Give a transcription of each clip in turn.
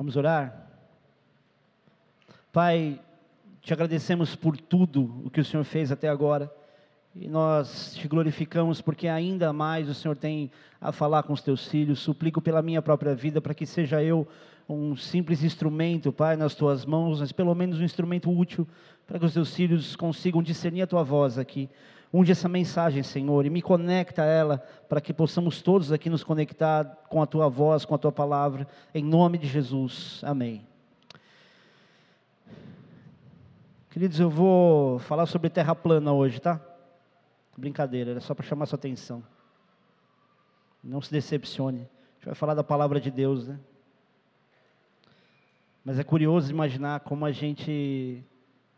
Vamos orar? Pai, te agradecemos por tudo o que o Senhor fez até agora. E nós te glorificamos porque ainda mais o Senhor tem a falar com os teus filhos. Suplico pela minha própria vida para que seja eu um simples instrumento, Pai, nas tuas mãos, mas pelo menos um instrumento útil para que os teus filhos consigam discernir a tua voz aqui. Unde essa mensagem, Senhor, e me conecta a ela para que possamos todos aqui nos conectar com a tua voz, com a tua palavra, em nome de Jesus. Amém. Queridos, eu vou falar sobre terra plana hoje, tá? Brincadeira, era só para chamar sua atenção. Não se decepcione. A gente vai falar da palavra de Deus, né? Mas é curioso imaginar como a gente,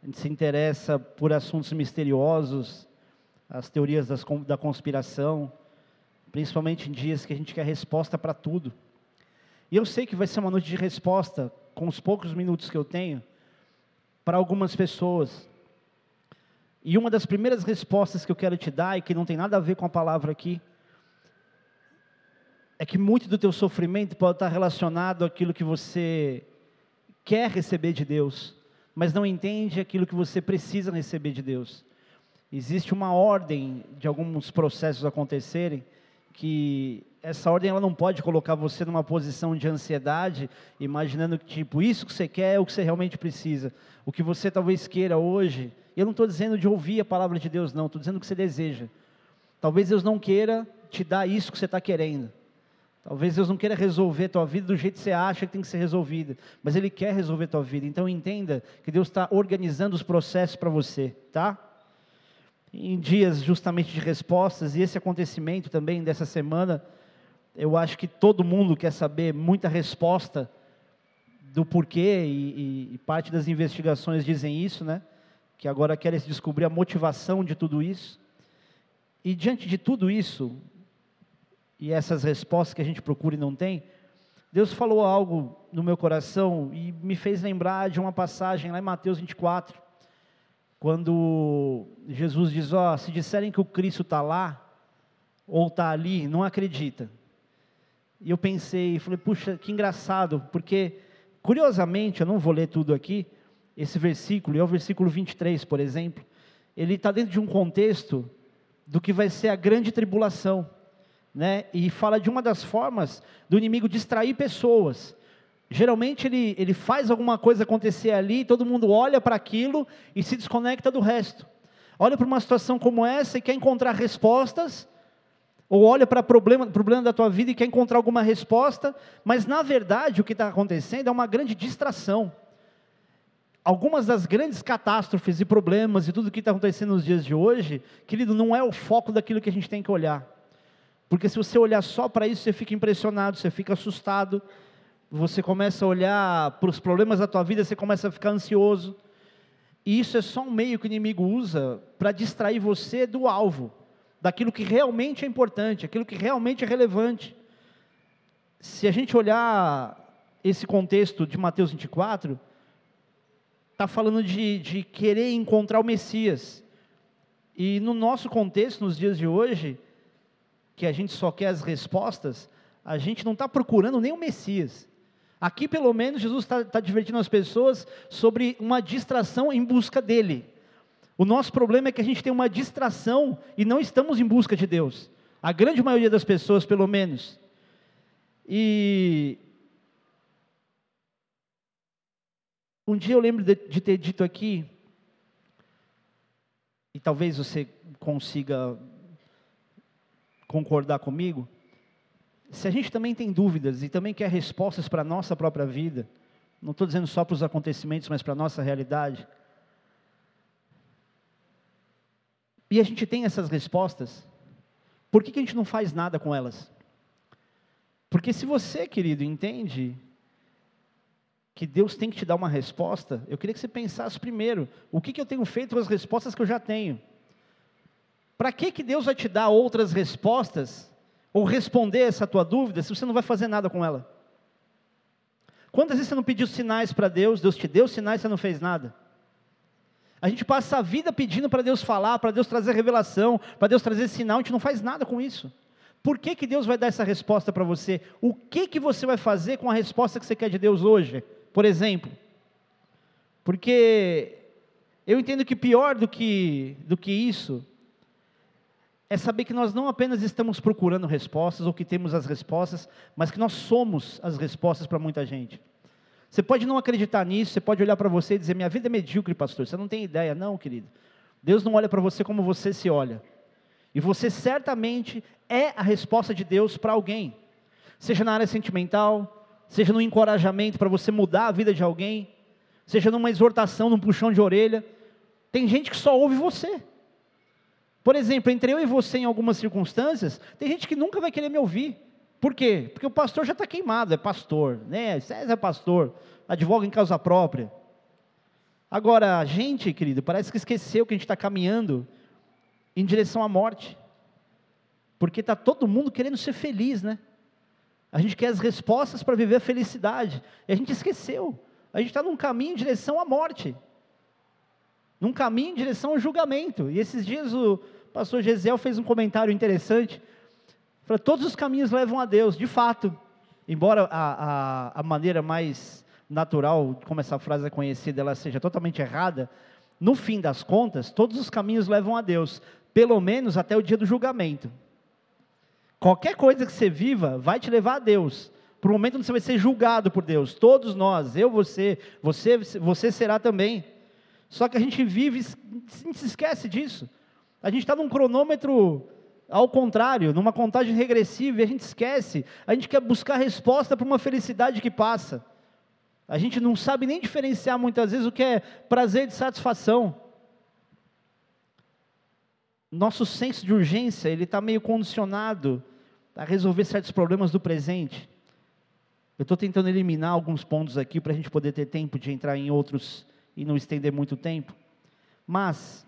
a gente se interessa por assuntos misteriosos, as teorias das, da conspiração, principalmente em dias que a gente quer resposta para tudo. E eu sei que vai ser uma noite de resposta, com os poucos minutos que eu tenho, para algumas pessoas. E uma das primeiras respostas que eu quero te dar, e que não tem nada a ver com a palavra aqui, é que muito do teu sofrimento pode estar relacionado àquilo que você quer receber de Deus, mas não entende aquilo que você precisa receber de Deus. Existe uma ordem de alguns processos acontecerem que essa ordem ela não pode colocar você numa posição de ansiedade, imaginando que tipo isso que você quer é o que você realmente precisa. O que você talvez queira hoje, eu não estou dizendo de ouvir a palavra de Deus, não, estou dizendo o que você deseja. Talvez Deus não queira te dar isso que você está querendo. Talvez Deus não queira resolver a tua vida do jeito que você acha que tem que ser resolvida, mas Ele quer resolver a tua vida. Então entenda que Deus está organizando os processos para você, tá? Em dias justamente de respostas, e esse acontecimento também dessa semana, eu acho que todo mundo quer saber muita resposta do porquê, e, e, parte das investigações dizem isso, né? Que agora querem descobrir a motivação de tudo isso. E diante de tudo isso, e essas respostas que a gente procura e não tem, Deus falou algo no meu coração e me fez lembrar de uma passagem lá em Mateus 24, quando Jesus diz: Ó, oh, se disserem que o Cristo está lá, ou está ali, não acredita. E eu pensei, falei, puxa, que engraçado, porque, curiosamente, eu não vou ler tudo aqui, esse versículo, é o versículo 23, por exemplo, ele está dentro de um contexto do que vai ser a grande tribulação, né? E fala de uma das formas do inimigo distrair pessoas. Geralmente ele, ele faz alguma coisa acontecer ali, todo mundo olha para aquilo e se desconecta do resto. Olha para uma situação como essa e quer encontrar respostas, ou olha para o problema, problema da tua vida e quer encontrar alguma resposta, mas na verdade o que está acontecendo é uma grande distração. Algumas das grandes catástrofes e problemas e tudo o que está acontecendo nos dias de hoje, querido, não é o foco daquilo que a gente tem que olhar. Porque se você olhar só para isso, você fica impressionado, você fica assustado, você começa a olhar para os problemas da tua vida, você começa a ficar ansioso. E isso é só um meio que o inimigo usa para distrair você do alvo daquilo que realmente é importante, aquilo que realmente é relevante. Se a gente olhar esse contexto de Mateus 24, está falando de, de querer encontrar o Messias. E no nosso contexto, nos dias de hoje, que a gente só quer as respostas, a gente não está procurando nem o Messias. Aqui, pelo menos, Jesus está tá divertindo as pessoas sobre uma distração em busca dele. O nosso problema é que a gente tem uma distração e não estamos em busca de Deus. A grande maioria das pessoas, pelo menos. E um dia eu lembro de, de ter dito aqui, e talvez você consiga concordar comigo, se a gente também tem dúvidas e também quer respostas para a nossa própria vida, não estou dizendo só para os acontecimentos, mas para a nossa realidade, e a gente tem essas respostas, por que, que a gente não faz nada com elas? Porque se você, querido, entende que Deus tem que te dar uma resposta, eu queria que você pensasse primeiro, o que, que eu tenho feito com as respostas que eu já tenho? Para que, que Deus vai te dar outras respostas, ou responder essa tua dúvida, se você não vai fazer nada com ela? Quantas vezes você não pediu sinais para Deus, Deus te deu sinais e você não fez nada? A gente passa a vida pedindo para Deus falar, para Deus trazer revelação, para Deus trazer sinal, a gente não faz nada com isso. Por que, que Deus vai dar essa resposta para você? O que, que você vai fazer com a resposta que você quer de Deus hoje? Por exemplo. Porque eu entendo que pior do que, do que isso é saber que nós não apenas estamos procurando respostas ou que temos as respostas, mas que nós somos as respostas para muita gente. Você pode não acreditar nisso, você pode olhar para você e dizer: Minha vida é medíocre, pastor. Você não tem ideia, não, querido. Deus não olha para você como você se olha. E você certamente é a resposta de Deus para alguém, seja na área sentimental, seja no encorajamento para você mudar a vida de alguém, seja numa exortação, num puxão de orelha. Tem gente que só ouve você. Por exemplo, entre eu e você em algumas circunstâncias, tem gente que nunca vai querer me ouvir. Por quê? Porque o pastor já está queimado, é pastor, né? César é pastor, advoga em causa própria. Agora, a gente, querido, parece que esqueceu que a gente está caminhando em direção à morte. Porque está todo mundo querendo ser feliz, né? A gente quer as respostas para viver a felicidade. E a gente esqueceu. A gente está num caminho em direção à morte. Num caminho em direção ao julgamento. E esses dias o pastor Gesiel fez um comentário interessante. Falou, todos os caminhos levam a Deus, de fato. Embora a, a, a maneira mais natural, como essa frase é conhecida, ela seja totalmente errada, no fim das contas, todos os caminhos levam a Deus pelo menos até o dia do julgamento. Qualquer coisa que você viva vai te levar a Deus. Para o momento onde você vai ser julgado por Deus. Todos nós, eu, você, você, você será também. Só que a gente vive, a gente se esquece disso. A gente está num cronômetro ao contrário, numa contagem regressiva, e a gente esquece. A gente quer buscar resposta para uma felicidade que passa. A gente não sabe nem diferenciar muitas vezes o que é prazer de satisfação nosso senso de urgência ele está meio condicionado a resolver certos problemas do presente. Eu estou tentando eliminar alguns pontos aqui para a gente poder ter tempo de entrar em outros e não estender muito tempo. Mas,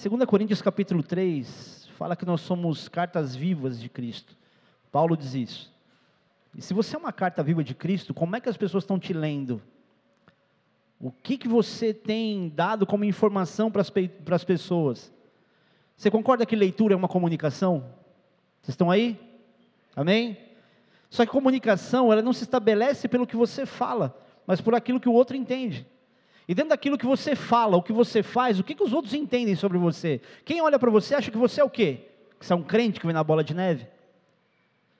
2 Coríntios capítulo 3, fala que nós somos cartas vivas de Cristo. Paulo diz isso. E se você é uma carta viva de Cristo, como é que as pessoas estão te lendo? O que, que você tem dado como informação para as, para as pessoas? Você concorda que leitura é uma comunicação? Vocês estão aí? Amém? Só que comunicação, ela não se estabelece pelo que você fala, mas por aquilo que o outro entende. E dentro daquilo que você fala, o que você faz, o que, que os outros entendem sobre você? Quem olha para você acha que você é o quê? Que você é um crente que vem na bola de neve?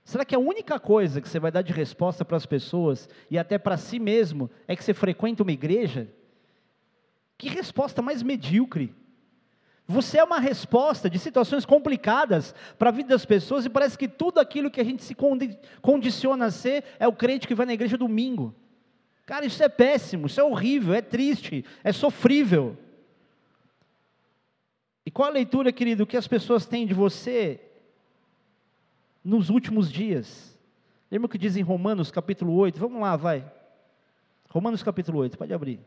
Será que a única coisa que você vai dar de resposta para as pessoas e até para si mesmo é que você frequenta uma igreja? Que resposta mais medíocre! Você é uma resposta de situações complicadas para a vida das pessoas e parece que tudo aquilo que a gente se condiciona a ser é o crente que vai na igreja domingo. Cara, isso é péssimo, isso é horrível, é triste, é sofrível. E qual a leitura, querido, que as pessoas têm de você nos últimos dias? Lembra o que diz em Romanos capítulo 8? Vamos lá, vai. Romanos capítulo 8, pode abrir.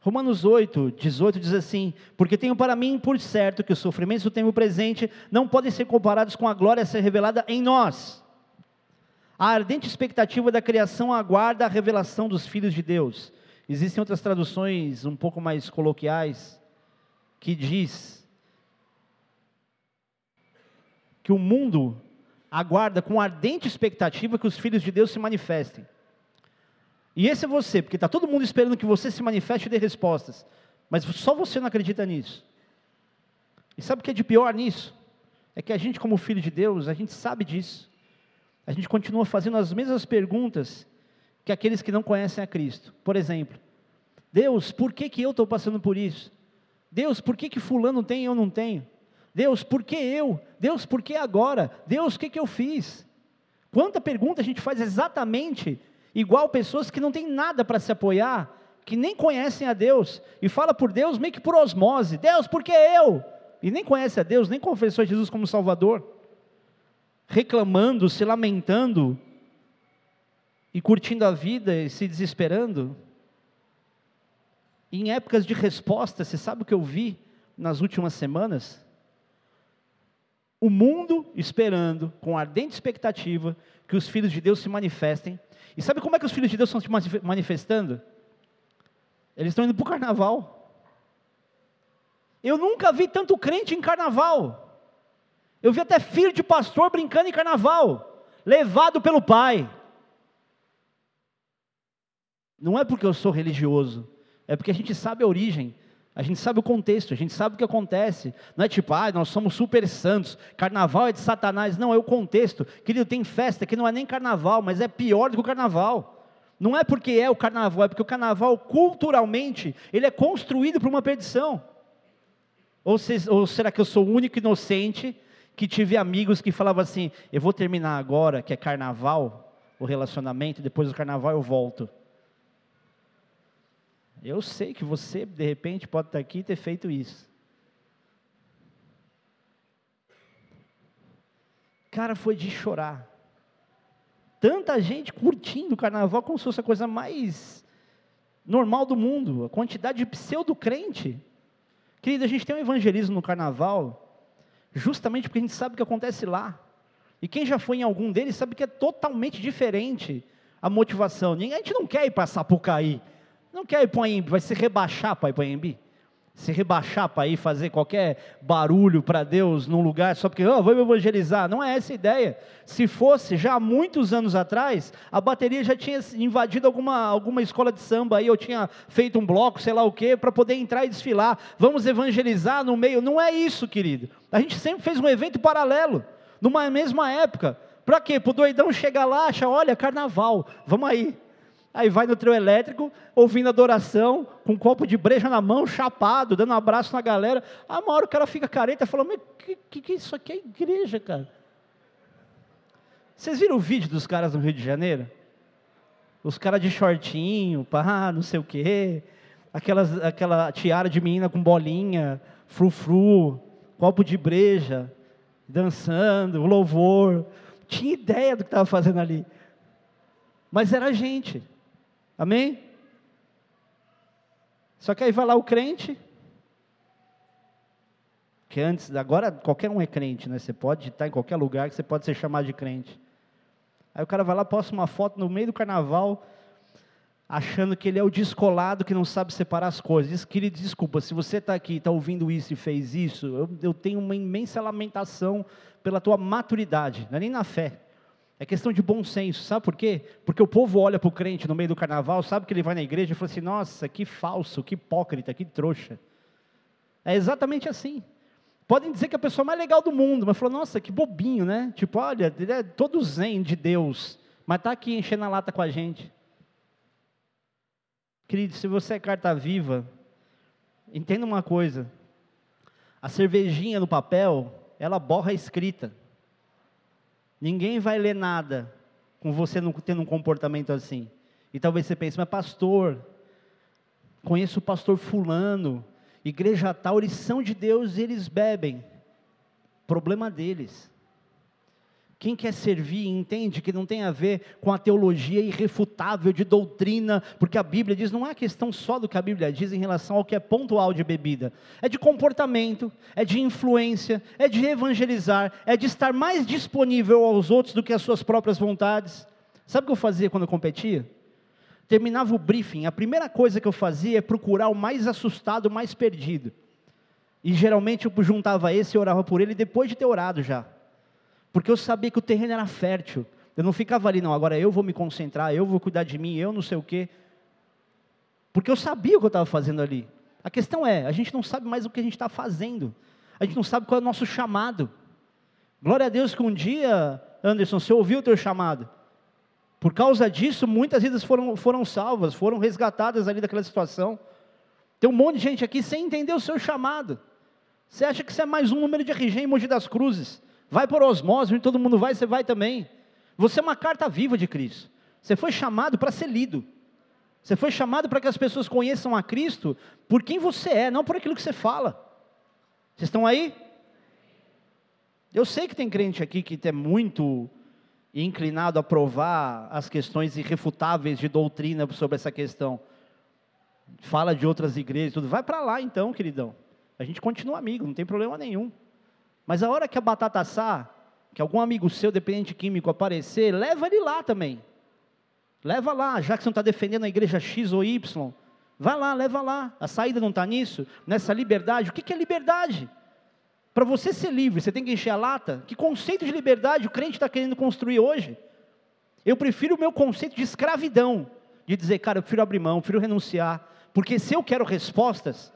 Romanos 8, 18 diz assim: Porque tenho para mim por certo que os sofrimentos do tempo presente não podem ser comparados com a glória a ser revelada em nós. A ardente expectativa da criação aguarda a revelação dos filhos de Deus. Existem outras traduções um pouco mais coloquiais que diz que o mundo aguarda com ardente expectativa que os filhos de Deus se manifestem. E esse é você, porque está todo mundo esperando que você se manifeste e dê respostas. Mas só você não acredita nisso. E sabe o que é de pior nisso? É que a gente, como filho de Deus, a gente sabe disso. A gente continua fazendo as mesmas perguntas que aqueles que não conhecem a Cristo. Por exemplo, Deus, por que, que eu estou passando por isso? Deus, por que, que fulano tem e eu não tenho? Deus, por que eu? Deus, por que agora? Deus, o que, que eu fiz? Quanta pergunta a gente faz exatamente igual pessoas que não têm nada para se apoiar, que nem conhecem a Deus, e fala por Deus meio que por osmose: Deus, por que eu? E nem conhece a Deus, nem confessou Jesus como Salvador, reclamando, se lamentando, e curtindo a vida e se desesperando. em épocas de resposta, você sabe o que eu vi nas últimas semanas? O mundo esperando, com ardente expectativa, que os filhos de Deus se manifestem e sabe como é que os filhos de Deus estão se manifestando? Eles estão indo para o carnaval. Eu nunca vi tanto crente em carnaval. Eu vi até filho de pastor brincando em carnaval, levado pelo pai. Não é porque eu sou religioso, é porque a gente sabe a origem, a gente sabe o contexto, a gente sabe o que acontece. Não é tipo, ah, nós somos super santos, carnaval é de Satanás. Não, é o contexto. Querido, tem festa que não é nem carnaval, mas é pior do que o carnaval. Não é porque é o carnaval, é porque o carnaval, culturalmente, ele é construído para uma perdição. Ou, se, ou será que eu sou o único inocente que tive amigos que falavam assim: eu vou terminar agora, que é carnaval, o relacionamento, depois do carnaval eu volto. Eu sei que você, de repente, pode estar aqui e ter feito isso. Cara, foi de chorar. Tanta gente curtindo o carnaval como se fosse a coisa mais normal do mundo. A quantidade de pseudo-crente. Querida, a gente tem um evangelismo no carnaval, justamente porque a gente sabe o que acontece lá. E quem já foi em algum deles sabe que é totalmente diferente a motivação. A gente não quer ir para Sapucaí. Não quer ir para o vai se rebaixar para ir para o. Se rebaixar para ir fazer qualquer barulho para Deus num lugar só porque, oh, vou evangelizar. Não é essa a ideia. Se fosse, já há muitos anos atrás, a bateria já tinha invadido alguma, alguma escola de samba aí, eu tinha feito um bloco, sei lá o quê, para poder entrar e desfilar. Vamos evangelizar no meio. Não é isso, querido. A gente sempre fez um evento paralelo, numa mesma época. Para quê? Para o doidão chegar lá, achar, olha, carnaval, vamos aí. Aí vai no trio elétrico, ouvindo adoração, com um copo de breja na mão, chapado, dando um abraço na galera. Ah, uma hora o cara fica careta e fala, mas que, que, que isso aqui é igreja, cara? Vocês viram o vídeo dos caras no Rio de Janeiro? Os caras de shortinho, pá, não sei o quê. Aquelas, aquela tiara de menina com bolinha, frufru, copo de breja, dançando, louvor. Tinha ideia do que estava fazendo ali. Mas era gente. Amém? Só que aí vai lá o crente, que antes, agora qualquer um é crente, né? Você pode estar em qualquer lugar que você pode ser chamado de crente. Aí o cara vai lá, posta uma foto no meio do carnaval, achando que ele é o descolado que não sabe separar as coisas. Diz, querido, desculpa, se você está aqui, está ouvindo isso e fez isso, eu, eu tenho uma imensa lamentação pela tua maturidade, não é nem na fé, é questão de bom senso, sabe por quê? Porque o povo olha para o crente no meio do carnaval, sabe que ele vai na igreja e fala assim: nossa, que falso, que hipócrita, que trouxa. É exatamente assim. Podem dizer que é a pessoa mais legal do mundo, mas falou: nossa, que bobinho, né? Tipo, olha, ele é todo zen de Deus, mas está aqui enchendo a lata com a gente. Querido, se você é carta viva, entenda uma coisa: a cervejinha no papel, ela borra a escrita. Ninguém vai ler nada com você não tendo um comportamento assim. E talvez você pense, mas pastor, conheço o pastor fulano, igreja tal, eles são de Deus e eles bebem. Problema deles. Quem quer servir entende que não tem a ver com a teologia irrefutável de doutrina, porque a Bíblia diz, não é questão só do que a Bíblia diz em relação ao que é pontual de bebida, é de comportamento, é de influência, é de evangelizar, é de estar mais disponível aos outros do que às suas próprias vontades. Sabe o que eu fazia quando eu competia? Terminava o briefing, a primeira coisa que eu fazia é procurar o mais assustado, o mais perdido. E geralmente eu juntava esse e orava por ele depois de ter orado já porque eu sabia que o terreno era fértil. Eu não ficava ali, não, agora eu vou me concentrar, eu vou cuidar de mim, eu não sei o quê. Porque eu sabia o que eu estava fazendo ali. A questão é, a gente não sabe mais o que a gente está fazendo. A gente não sabe qual é o nosso chamado. Glória a Deus que um dia, Anderson, você ouviu o teu chamado. Por causa disso, muitas vidas foram, foram salvas, foram resgatadas ali daquela situação. Tem um monte de gente aqui sem entender o seu chamado. Você acha que você é mais um número de RG em Mogi das Cruzes. Vai por osmose, todo mundo vai, você vai também. Você é uma carta viva de Cristo. Você foi chamado para ser lido. Você foi chamado para que as pessoas conheçam a Cristo por quem você é, não por aquilo que você fala. Vocês estão aí? Eu sei que tem crente aqui que é muito inclinado a provar as questões irrefutáveis de doutrina sobre essa questão. Fala de outras igrejas, tudo. Vai para lá então, queridão. A gente continua amigo, não tem problema nenhum. Mas a hora que a batata assar, que algum amigo seu, dependente químico, aparecer, leva ele lá também. Leva lá, já que você não está defendendo a igreja X ou Y, Vai lá, leva lá. A saída não está nisso? Nessa liberdade. O que é liberdade? Para você ser livre, você tem que encher a lata? Que conceito de liberdade o crente está querendo construir hoje? Eu prefiro o meu conceito de escravidão, de dizer, cara, eu prefiro abrir mão, eu prefiro renunciar, porque se eu quero respostas,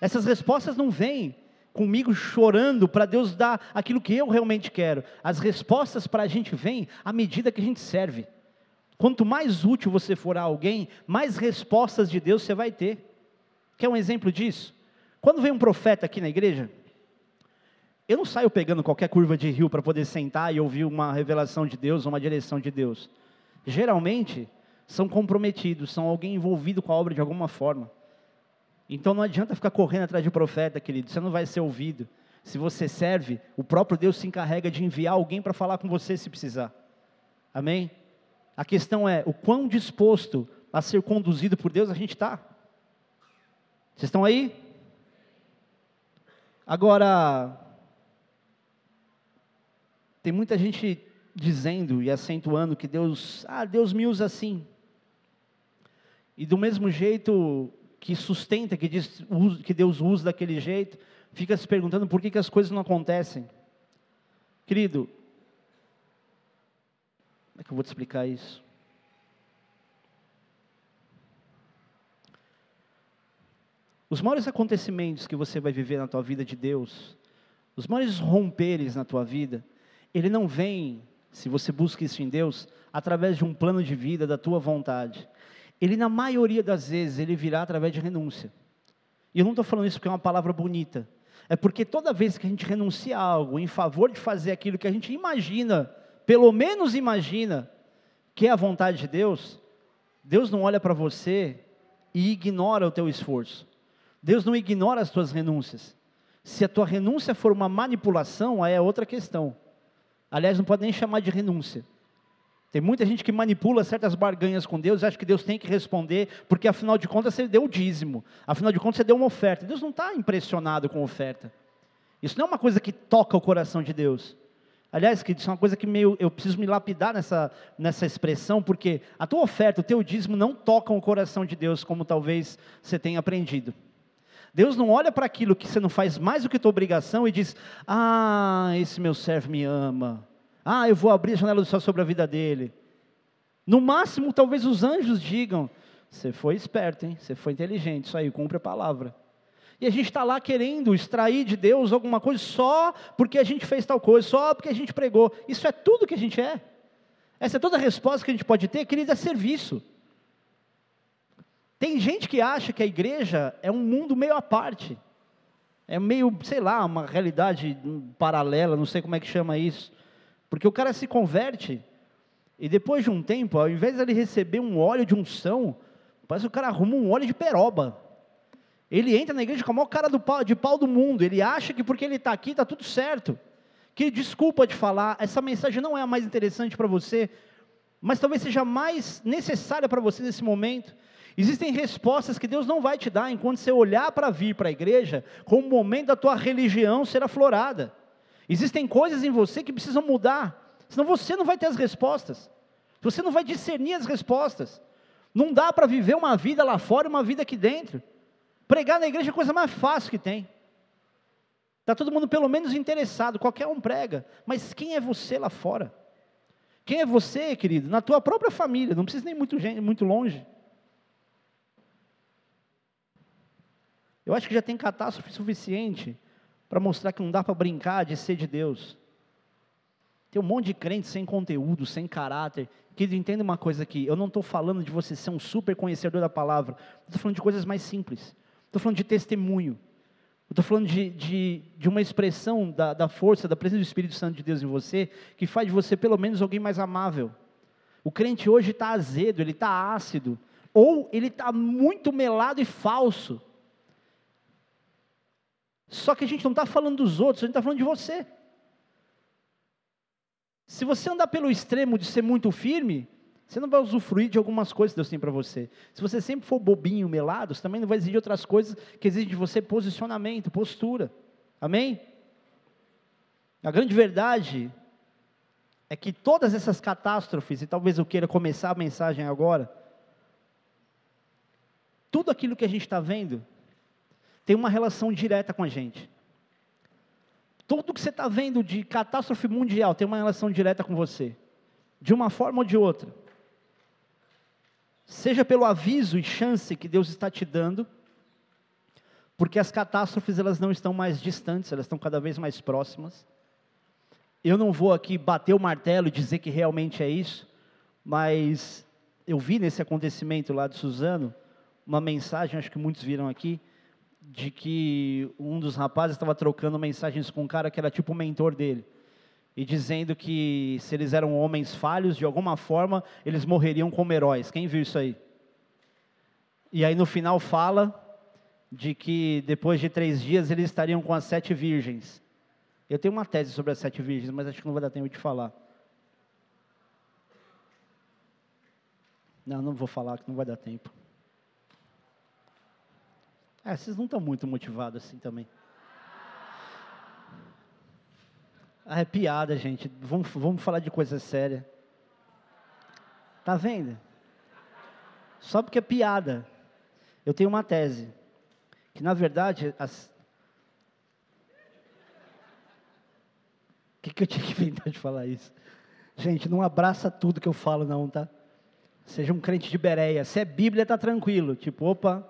essas respostas não vêm comigo chorando para Deus dar aquilo que eu realmente quero. As respostas para a gente vêm à medida que a gente serve. Quanto mais útil você for a alguém, mais respostas de Deus você vai ter. Quer um exemplo disso? Quando vem um profeta aqui na igreja, eu não saio pegando qualquer curva de rio para poder sentar e ouvir uma revelação de Deus, uma direção de Deus. Geralmente, são comprometidos, são alguém envolvido com a obra de alguma forma. Então não adianta ficar correndo atrás de profeta, querido, você não vai ser ouvido. Se você serve, o próprio Deus se encarrega de enviar alguém para falar com você se precisar. Amém? A questão é o quão disposto a ser conduzido por Deus a gente está. Vocês estão aí? Agora, tem muita gente dizendo e acentuando que Deus, ah, Deus me usa assim. E do mesmo jeito que sustenta, que diz que Deus usa daquele jeito, fica se perguntando por que, que as coisas não acontecem. Querido, como é que eu vou te explicar isso? Os maiores acontecimentos que você vai viver na tua vida de Deus, os maiores romperes na tua vida, ele não vem, se você busca isso em Deus, através de um plano de vida, da tua vontade. Ele, na maioria das vezes, ele virá através de renúncia. E eu não estou falando isso porque é uma palavra bonita. É porque toda vez que a gente renuncia a algo em favor de fazer aquilo que a gente imagina, pelo menos imagina, que é a vontade de Deus, Deus não olha para você e ignora o teu esforço. Deus não ignora as tuas renúncias. Se a tua renúncia for uma manipulação, aí é outra questão. Aliás, não pode nem chamar de renúncia. Tem muita gente que manipula certas barganhas com Deus, acha que Deus tem que responder, porque afinal de contas você deu o dízimo, afinal de contas você deu uma oferta. Deus não está impressionado com oferta. Isso não é uma coisa que toca o coração de Deus. Aliás, que isso é uma coisa que meio, eu preciso me lapidar nessa, nessa expressão, porque a tua oferta, o teu dízimo não tocam o coração de Deus, como talvez você tenha aprendido. Deus não olha para aquilo que você não faz mais do que tua obrigação e diz: Ah, esse meu servo me ama. Ah, eu vou abrir a janela do céu sobre a vida dele. No máximo, talvez os anjos digam: Você foi esperto, hein? Você foi inteligente, isso aí, cumpre a palavra. E a gente está lá querendo extrair de Deus alguma coisa só porque a gente fez tal coisa, só porque a gente pregou. Isso é tudo que a gente é. Essa é toda a resposta que a gente pode ter, querido, é serviço. Tem gente que acha que a igreja é um mundo meio à parte. É meio, sei lá, uma realidade paralela, não sei como é que chama isso. Porque o cara se converte e depois de um tempo, ao invés de ele receber um óleo de unção, parece que o cara arruma um óleo de peroba. Ele entra na igreja com a maior cara pau, de pau do mundo. Ele acha que porque ele está aqui está tudo certo. Que desculpa de falar, essa mensagem não é a mais interessante para você, mas talvez seja mais necessária para você nesse momento. Existem respostas que Deus não vai te dar enquanto você olhar para vir para a igreja com o momento da tua religião ser aflorada. Existem coisas em você que precisam mudar, senão você não vai ter as respostas. Você não vai discernir as respostas. Não dá para viver uma vida lá fora e uma vida aqui dentro. Pregar na igreja é a coisa mais fácil que tem. Está todo mundo pelo menos interessado, qualquer um prega. Mas quem é você lá fora? Quem é você, querido? Na tua própria família, não precisa nem muito, muito longe. Eu acho que já tem catástrofe suficiente para mostrar que não dá para brincar de ser de Deus. Tem um monte de crente sem conteúdo, sem caráter. Que entenda uma coisa aqui: eu não estou falando de você ser um super conhecedor da palavra, estou falando de coisas mais simples. Estou falando de testemunho. Estou falando de, de, de, uma expressão da, da força, da presença do Espírito Santo de Deus em você, que faz de você pelo menos alguém mais amável. O crente hoje está azedo, ele está ácido, ou ele está muito melado e falso. Só que a gente não está falando dos outros, a gente está falando de você. Se você andar pelo extremo de ser muito firme, você não vai usufruir de algumas coisas que Deus tem para você. Se você sempre for bobinho, melado, você também não vai exigir outras coisas que exigem de você posicionamento, postura. Amém? A grande verdade é que todas essas catástrofes, e talvez eu queira começar a mensagem agora, tudo aquilo que a gente está vendo tem uma relação direta com a gente. Tudo que você está vendo de catástrofe mundial tem uma relação direta com você, de uma forma ou de outra. Seja pelo aviso e chance que Deus está te dando, porque as catástrofes elas não estão mais distantes, elas estão cada vez mais próximas. Eu não vou aqui bater o martelo e dizer que realmente é isso, mas eu vi nesse acontecimento lá de Suzano uma mensagem, acho que muitos viram aqui, de que um dos rapazes estava trocando mensagens com um cara que era tipo o mentor dele. E dizendo que se eles eram homens falhos, de alguma forma, eles morreriam como heróis. Quem viu isso aí? E aí no final fala de que depois de três dias eles estariam com as sete virgens. Eu tenho uma tese sobre as sete virgens, mas acho que não vai dar tempo de falar. Não, não vou falar, que não vai dar tempo. É, vocês não estão muito motivados assim também. Ah, é piada, gente. Vamos, vamos falar de coisa séria. Tá vendo? Só porque é piada. Eu tenho uma tese. Que na verdade. As... O que, que eu tinha que inventar de falar isso? Gente, não abraça tudo que eu falo, não, tá? Seja um crente de Bereia. Se é Bíblia, tá tranquilo. Tipo, opa,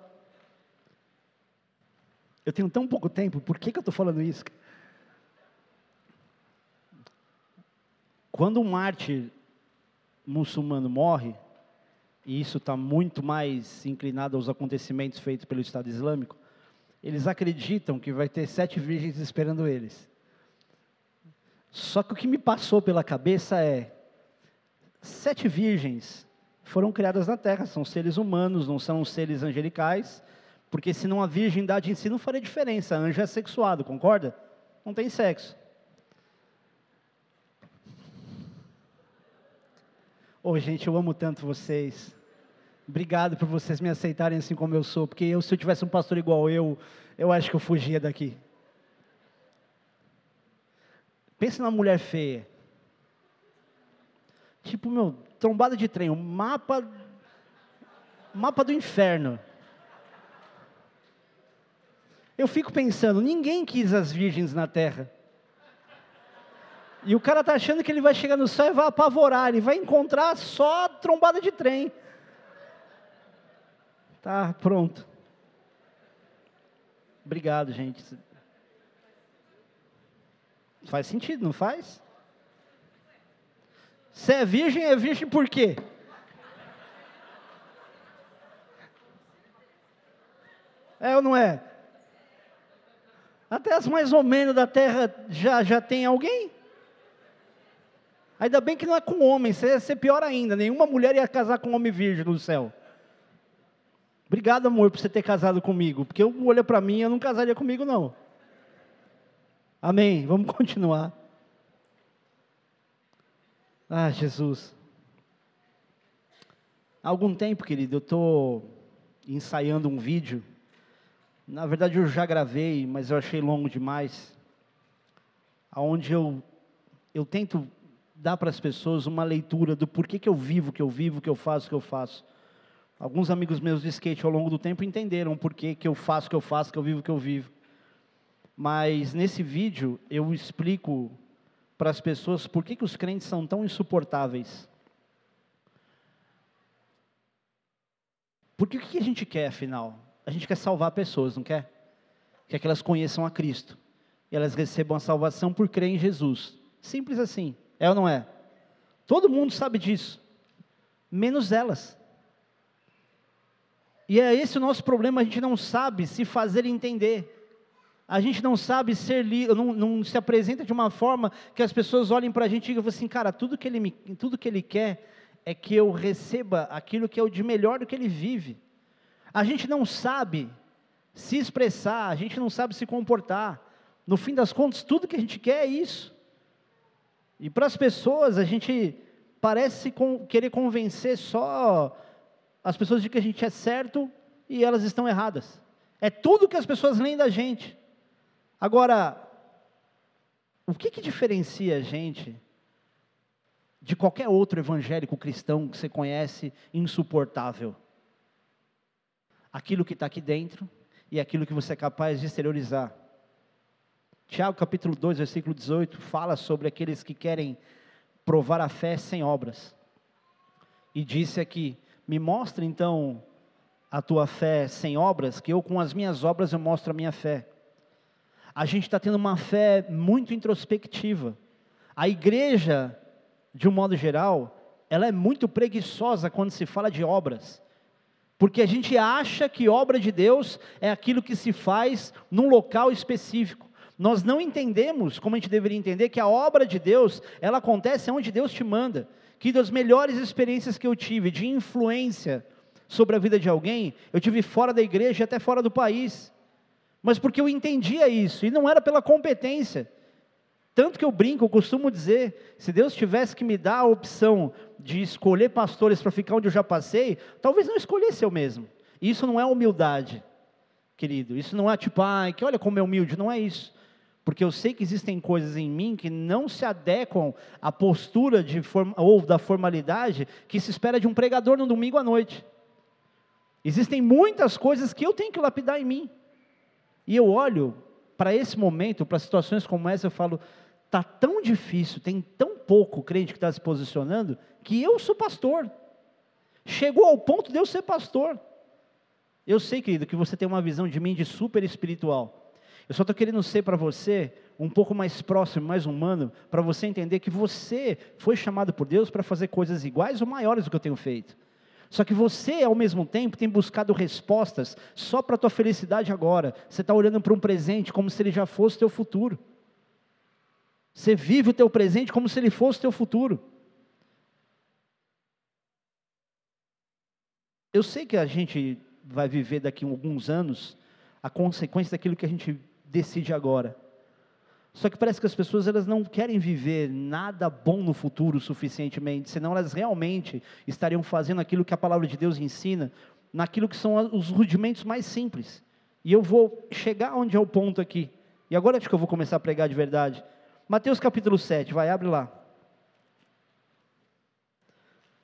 eu tenho tão pouco tempo, por que, que eu estou falando isso? Quando um mártir muçulmano morre, e isso está muito mais inclinado aos acontecimentos feitos pelo Estado Islâmico, eles acreditam que vai ter sete virgens esperando eles. Só que o que me passou pela cabeça é: sete virgens foram criadas na Terra, são seres humanos, não são seres angelicais, porque senão a virgindade em si não faria diferença. Anjo é sexuado, concorda? Não tem sexo. Oh, gente, eu amo tanto vocês. Obrigado por vocês me aceitarem assim como eu sou, porque eu, se eu tivesse um pastor igual eu, eu acho que eu fugia daqui. Pensa numa mulher feia. Tipo, meu, trombada de trem, um mapa, mapa do inferno. Eu fico pensando, ninguém quis as virgens na terra. E o cara está achando que ele vai chegar no céu e vai apavorar, ele vai encontrar só trombada de trem. Tá, pronto. Obrigado, gente. Faz sentido, não faz? Se é virgem, é virgem por quê? É ou não é? Até as mais ou menos da terra já, já tem alguém. Ainda bem que não é com homem, isso ia ser pior ainda. Nenhuma mulher ia casar com um homem virgem no céu. Obrigado, amor, por você ter casado comigo. Porque eu olho para mim, eu não casaria comigo, não. Amém. Vamos continuar. Ah, Jesus. Há algum tempo, querido, eu estou ensaiando um vídeo na verdade eu já gravei, mas eu achei longo demais. Aonde eu eu tento dar para as pessoas uma leitura do porquê que eu vivo, que eu vivo, que eu faço, que eu faço. Alguns amigos meus de skate ao longo do tempo entenderam por que eu faço que eu faço, que eu vivo que eu vivo. Mas nesse vídeo eu explico para as pessoas por que, que os crentes são tão insuportáveis. Porque o que a gente quer, afinal? A gente quer salvar pessoas, não quer? Quer que elas conheçam a Cristo. E elas recebam a salvação por crer em Jesus. Simples assim. É ou não é? Todo mundo sabe disso. Menos elas. E é esse o nosso problema, a gente não sabe se fazer entender. A gente não sabe ser não, não se apresenta de uma forma que as pessoas olhem para a gente e digam assim, cara, tudo que, ele me, tudo que ele quer é que eu receba aquilo que é o de melhor do que ele vive. A gente não sabe se expressar, a gente não sabe se comportar. No fim das contas, tudo que a gente quer é isso. E para as pessoas, a gente parece querer convencer só as pessoas de que a gente é certo e elas estão erradas. É tudo que as pessoas leem da gente. Agora, o que, que diferencia a gente de qualquer outro evangélico cristão que você conhece insuportável? Aquilo que está aqui dentro e aquilo que você é capaz de exteriorizar. Tiago capítulo 2, versículo 18, fala sobre aqueles que querem provar a fé sem obras. E disse aqui: Me mostra então a tua fé sem obras, que eu com as minhas obras eu mostro a minha fé. A gente está tendo uma fé muito introspectiva. A igreja, de um modo geral, ela é muito preguiçosa quando se fala de obras. Porque a gente acha que obra de Deus é aquilo que se faz num local específico. Nós não entendemos, como a gente deveria entender, que a obra de Deus, ela acontece onde Deus te manda. Que das melhores experiências que eu tive de influência sobre a vida de alguém, eu tive fora da igreja e até fora do país. Mas porque eu entendia isso, e não era pela competência. Tanto que eu brinco, eu costumo dizer, se Deus tivesse que me dar a opção de escolher pastores para ficar onde eu já passei, talvez não escolhesse eu mesmo. Isso não é humildade, querido. Isso não é tipo, ai, que olha como é humilde, não é isso porque eu sei que existem coisas em mim que não se adequam à postura de ou da formalidade que se espera de um pregador no domingo à noite. Existem muitas coisas que eu tenho que lapidar em mim. E eu olho para esse momento, para situações como essa, eu falo: está tão difícil, tem tão pouco crente que está se posicionando, que eu sou pastor. Chegou ao ponto de eu ser pastor. Eu sei, querido, que você tem uma visão de mim de super espiritual. Eu só estou querendo ser para você um pouco mais próximo, mais humano, para você entender que você foi chamado por Deus para fazer coisas iguais ou maiores do que eu tenho feito. Só que você, ao mesmo tempo, tem buscado respostas só para a tua felicidade agora. Você está olhando para um presente como se ele já fosse teu futuro. Você vive o teu presente como se ele fosse teu futuro. Eu sei que a gente vai viver daqui a alguns anos a consequência daquilo que a gente decide agora. Só que parece que as pessoas elas não querem viver nada bom no futuro suficientemente, senão elas realmente estariam fazendo aquilo que a palavra de Deus ensina, naquilo que são os rudimentos mais simples. E eu vou chegar onde é o ponto aqui. E agora acho que eu vou começar a pregar de verdade. Mateus capítulo 7, vai, abre lá.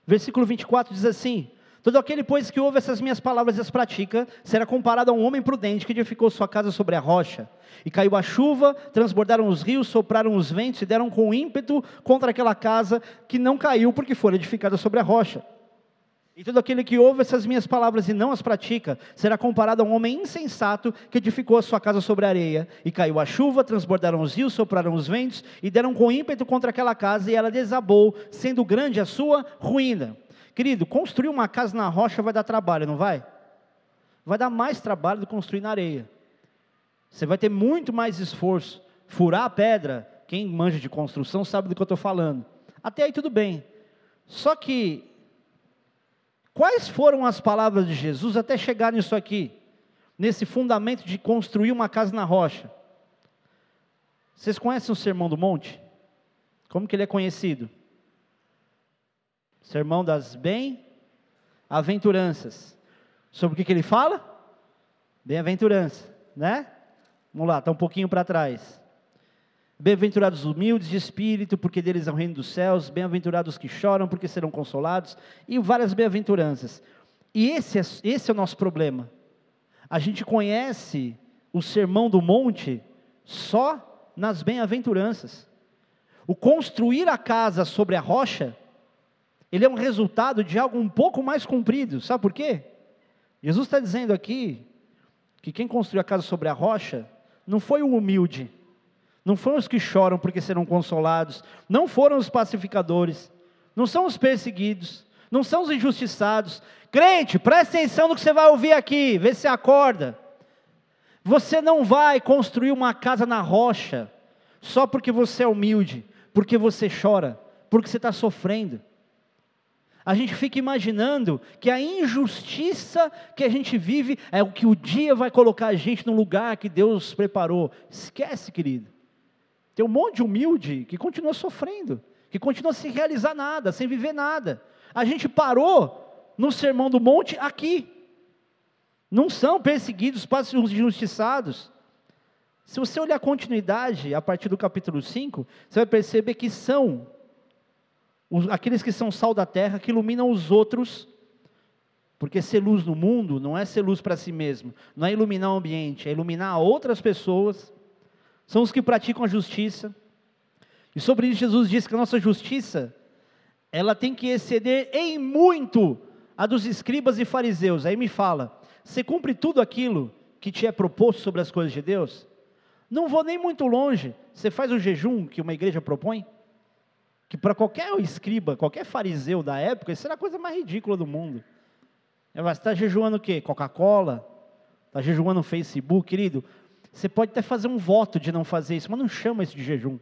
Versículo 24 diz assim: Todo aquele, pois, que ouve essas minhas palavras e as pratica, será comparado a um homem prudente que edificou sua casa sobre a rocha. E caiu a chuva, transbordaram os rios, sopraram os ventos e deram com ímpeto contra aquela casa que não caiu, porque foi edificada sobre a rocha. E todo aquele que ouve essas minhas palavras e não as pratica, será comparado a um homem insensato que edificou a sua casa sobre a areia. E caiu a chuva, transbordaram os rios, sopraram os ventos e deram com ímpeto contra aquela casa, e ela desabou, sendo grande a sua ruína. Querido, construir uma casa na rocha vai dar trabalho, não vai? Vai dar mais trabalho do que construir na areia. Você vai ter muito mais esforço. Furar a pedra, quem manja de construção sabe do que eu estou falando. Até aí tudo bem. Só que, quais foram as palavras de Jesus até chegar nisso aqui? Nesse fundamento de construir uma casa na rocha. Vocês conhecem o Sermão do Monte? Como que ele é conhecido? Sermão das Bem-aventuranças. Sobre o que, que ele fala? Bem-aventurança, né? Vamos lá, está um pouquinho para trás. Bem-aventurados os humildes de espírito, porque deles é o reino dos céus. Bem-aventurados os que choram, porque serão consolados. E várias bem-aventuranças. E esse é, esse é o nosso problema. A gente conhece o sermão do monte só nas bem-aventuranças. O construir a casa sobre a rocha ele é um resultado de algo um pouco mais comprido. Sabe por quê? Jesus está dizendo aqui que quem construiu a casa sobre a rocha não foi o humilde, não foram os que choram porque serão consolados, não foram os pacificadores, não são os perseguidos, não são os injustiçados. Crente, presta atenção no que você vai ouvir aqui, vê se acorda. Você não vai construir uma casa na rocha só porque você é humilde, porque você chora, porque você está sofrendo a gente fica imaginando que a injustiça que a gente vive é o que o dia vai colocar a gente no lugar que Deus preparou. Esquece, querido. Tem um monte de humilde que continua sofrendo, que continua sem realizar nada, sem viver nada. A gente parou no sermão do monte aqui. Não são perseguidos, os injustiçados. Se você olhar a continuidade a partir do capítulo 5, você vai perceber que são aqueles que são sal da terra, que iluminam os outros, Porque ser luz no mundo não é ser luz para si mesmo, não é iluminar o ambiente, é iluminar outras pessoas. São os que praticam a justiça. E sobre isso Jesus disse que a nossa justiça, ela tem que exceder em muito a dos escribas e fariseus. Aí me fala, você cumpre tudo aquilo que te é proposto sobre as coisas de Deus? Não vou nem muito longe. Você faz o jejum que uma igreja propõe? Que para qualquer escriba, qualquer fariseu da época, isso era a coisa mais ridícula do mundo. É, você está jejuando o quê? Coca-Cola? Está jejuando o Facebook, querido? Você pode até fazer um voto de não fazer isso, mas não chama isso de jejum.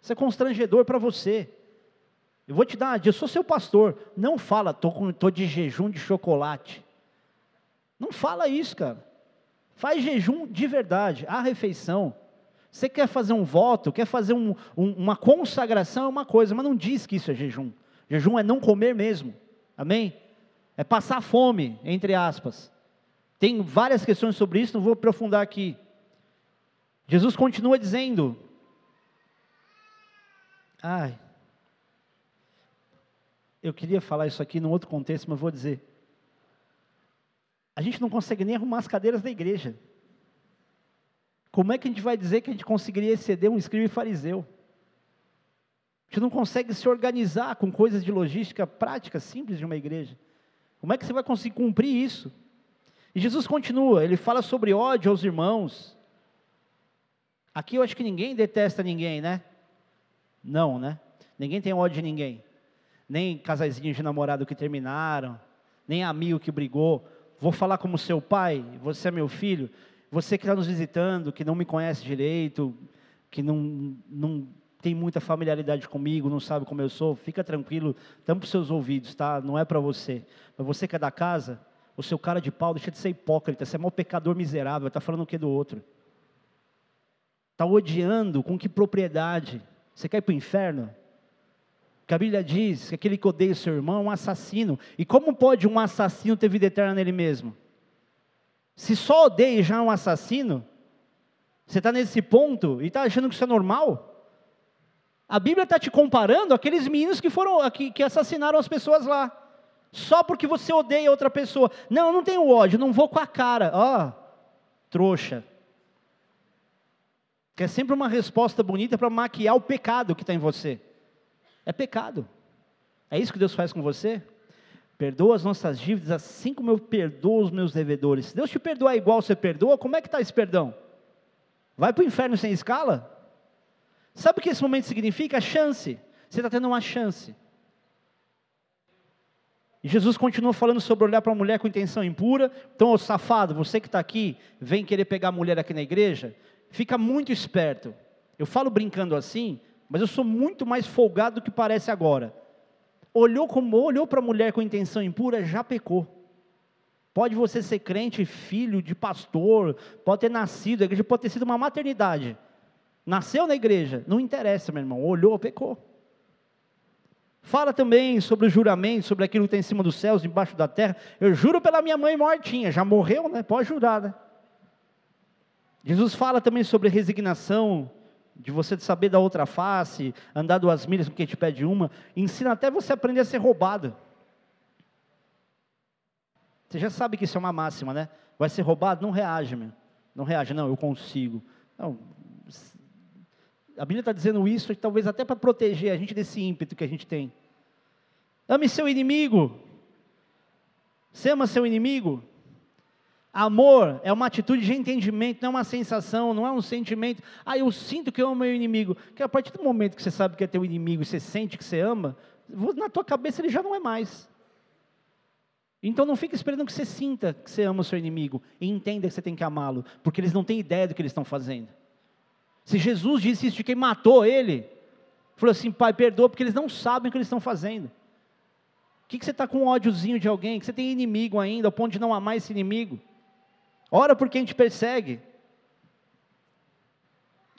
Isso é constrangedor para você. Eu vou te dar, eu sou seu pastor. Não fala, estou tô, de jejum de chocolate. Não fala isso, cara. Faz jejum de verdade, a refeição. Você quer fazer um voto, quer fazer um, um, uma consagração, é uma coisa, mas não diz que isso é jejum. Jejum é não comer mesmo. Amém? É passar fome, entre aspas. Tem várias questões sobre isso, não vou aprofundar aqui. Jesus continua dizendo: Ai, eu queria falar isso aqui num outro contexto, mas vou dizer. A gente não consegue nem arrumar as cadeiras da igreja. Como é que a gente vai dizer que a gente conseguiria exceder um escriba fariseu? A gente não consegue se organizar com coisas de logística prática, simples de uma igreja. Como é que você vai conseguir cumprir isso? E Jesus continua, ele fala sobre ódio aos irmãos. Aqui eu acho que ninguém detesta ninguém, né? Não, né? Ninguém tem ódio de ninguém. Nem casaizinhos de namorado que terminaram, nem amigo que brigou. Vou falar como seu pai, você é meu filho. Você que está nos visitando, que não me conhece direito, que não, não tem muita familiaridade comigo, não sabe como eu sou, fica tranquilo, tampa os seus ouvidos, tá? Não é para você. Mas você que é da casa, o seu cara de pau deixa de ser hipócrita, você é mau pecador miserável, está falando o que do outro? Está odiando com que propriedade? Você quer ir para o inferno? Que a Bíblia diz que aquele que odeia o seu irmão é um assassino. E como pode um assassino ter vida eterna nele mesmo? Se só odeia já um assassino, você está nesse ponto e está achando que isso é normal? A Bíblia está te comparando aqueles meninos que foram que, que assassinaram as pessoas lá. Só porque você odeia outra pessoa. Não, eu não tenho ódio, não vou com a cara. Ó, oh, trouxa. Que é sempre uma resposta bonita para maquiar o pecado que está em você. É pecado. É isso que Deus faz com você? Perdoa as nossas dívidas assim como eu perdoo os meus devedores. Se Deus te perdoar igual você perdoa, como é que está esse perdão? Vai para o inferno sem escala? Sabe o que esse momento significa? Chance. Você está tendo uma chance. E Jesus continua falando sobre olhar para a mulher com intenção impura. Então, ô safado, você que está aqui, vem querer pegar a mulher aqui na igreja, fica muito esperto. Eu falo brincando assim, mas eu sou muito mais folgado do que parece agora olhou como olhou para a mulher com intenção impura, já pecou. Pode você ser crente, filho de pastor, pode ter nascido, a igreja pode ter sido uma maternidade. Nasceu na igreja, não interessa, meu irmão, olhou, pecou. Fala também sobre o juramento, sobre aquilo que está em cima dos céus, embaixo da terra. Eu juro pela minha mãe mortinha, já morreu, né? Pode jurar, né? Jesus fala também sobre resignação, de você saber da outra face, andar duas milhas com quem te pede uma, ensina até você aprender a ser roubado. Você já sabe que isso é uma máxima, né? Vai ser roubado? Não reage, meu. Não reage, não, eu consigo. Não. A Bíblia está dizendo isso, talvez até para proteger a gente desse ímpeto que a gente tem. Ame seu inimigo. Você ama seu inimigo? Amor é uma atitude de entendimento, não é uma sensação, não é um sentimento. Ah, eu sinto que eu amo meu inimigo. Que a partir do momento que você sabe que é teu inimigo e você sente que você ama, na tua cabeça ele já não é mais. Então não fique esperando que você sinta que você ama o seu inimigo e entenda que você tem que amá-lo, porque eles não têm ideia do que eles estão fazendo. Se Jesus disse isso de quem matou ele, falou assim, pai, perdoa, porque eles não sabem o que eles estão fazendo. O que, que você está com ódiozinho de alguém? Que você tem inimigo ainda, ao ponto de não amar esse inimigo? Ora por quem te persegue.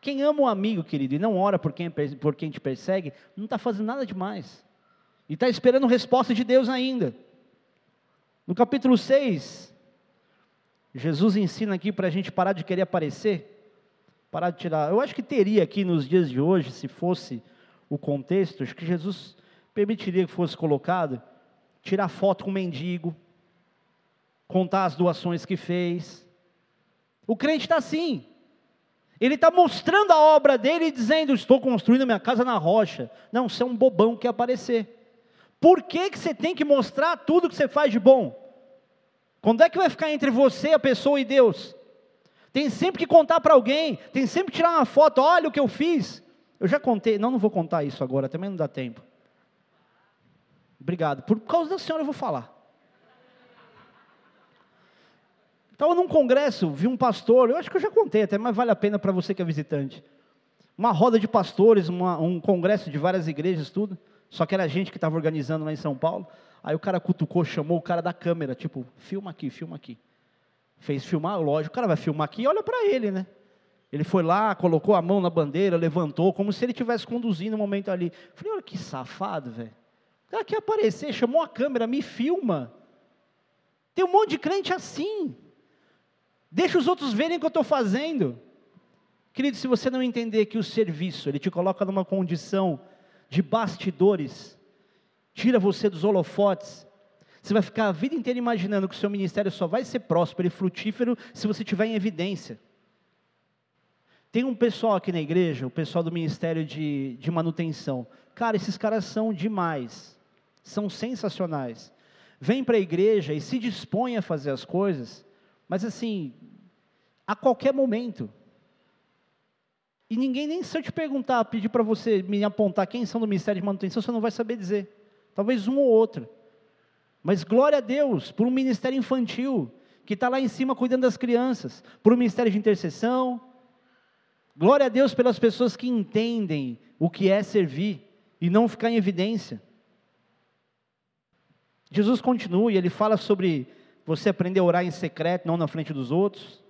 Quem ama um amigo, querido, e não ora por quem, por quem te persegue, não está fazendo nada demais. E está esperando resposta de Deus ainda. No capítulo 6, Jesus ensina aqui para a gente parar de querer aparecer, parar de tirar. Eu acho que teria aqui nos dias de hoje, se fosse o contexto, acho que Jesus permitiria que fosse colocado, tirar foto com mendigo, contar as doações que fez. O crente está assim. Ele está mostrando a obra dele e dizendo: Estou construindo minha casa na rocha. Não, você é um bobão que aparecer. Por que, que você tem que mostrar tudo que você faz de bom? Quando é que vai ficar entre você, a pessoa e Deus? Tem sempre que contar para alguém, tem sempre que tirar uma foto, olha o que eu fiz. Eu já contei, não, não vou contar isso agora, também não dá tempo. Obrigado. Por causa da senhora eu vou falar. Estava num congresso, vi um pastor, eu acho que eu já contei até, mas vale a pena para você que é visitante. Uma roda de pastores, uma, um congresso de várias igrejas, tudo. Só que era a gente que estava organizando lá em São Paulo. Aí o cara cutucou, chamou o cara da câmera, tipo, filma aqui, filma aqui. Fez filmar, lógico, o cara vai filmar aqui, olha para ele, né? Ele foi lá, colocou a mão na bandeira, levantou, como se ele estivesse conduzindo o momento ali. Falei, olha que safado, velho. O cara quer aparecer, chamou a câmera, me filma. Tem um monte de crente assim. Deixa os outros verem o que eu estou fazendo. Querido, se você não entender que o serviço, ele te coloca numa condição de bastidores, tira você dos holofotes, você vai ficar a vida inteira imaginando que o seu ministério só vai ser próspero e frutífero se você estiver em evidência. Tem um pessoal aqui na igreja, o pessoal do ministério de, de manutenção. Cara, esses caras são demais, são sensacionais. Vem para a igreja e se dispõe a fazer as coisas mas assim, a qualquer momento. E ninguém, nem se eu te perguntar, pedir para você me apontar quem são do Ministério de Manutenção, você não vai saber dizer. Talvez um ou outro. Mas glória a Deus por um ministério infantil, que está lá em cima cuidando das crianças, por um ministério de intercessão. Glória a Deus pelas pessoas que entendem o que é servir e não ficar em evidência. Jesus continua e ele fala sobre você aprender a orar em secreto, não na frente dos outros,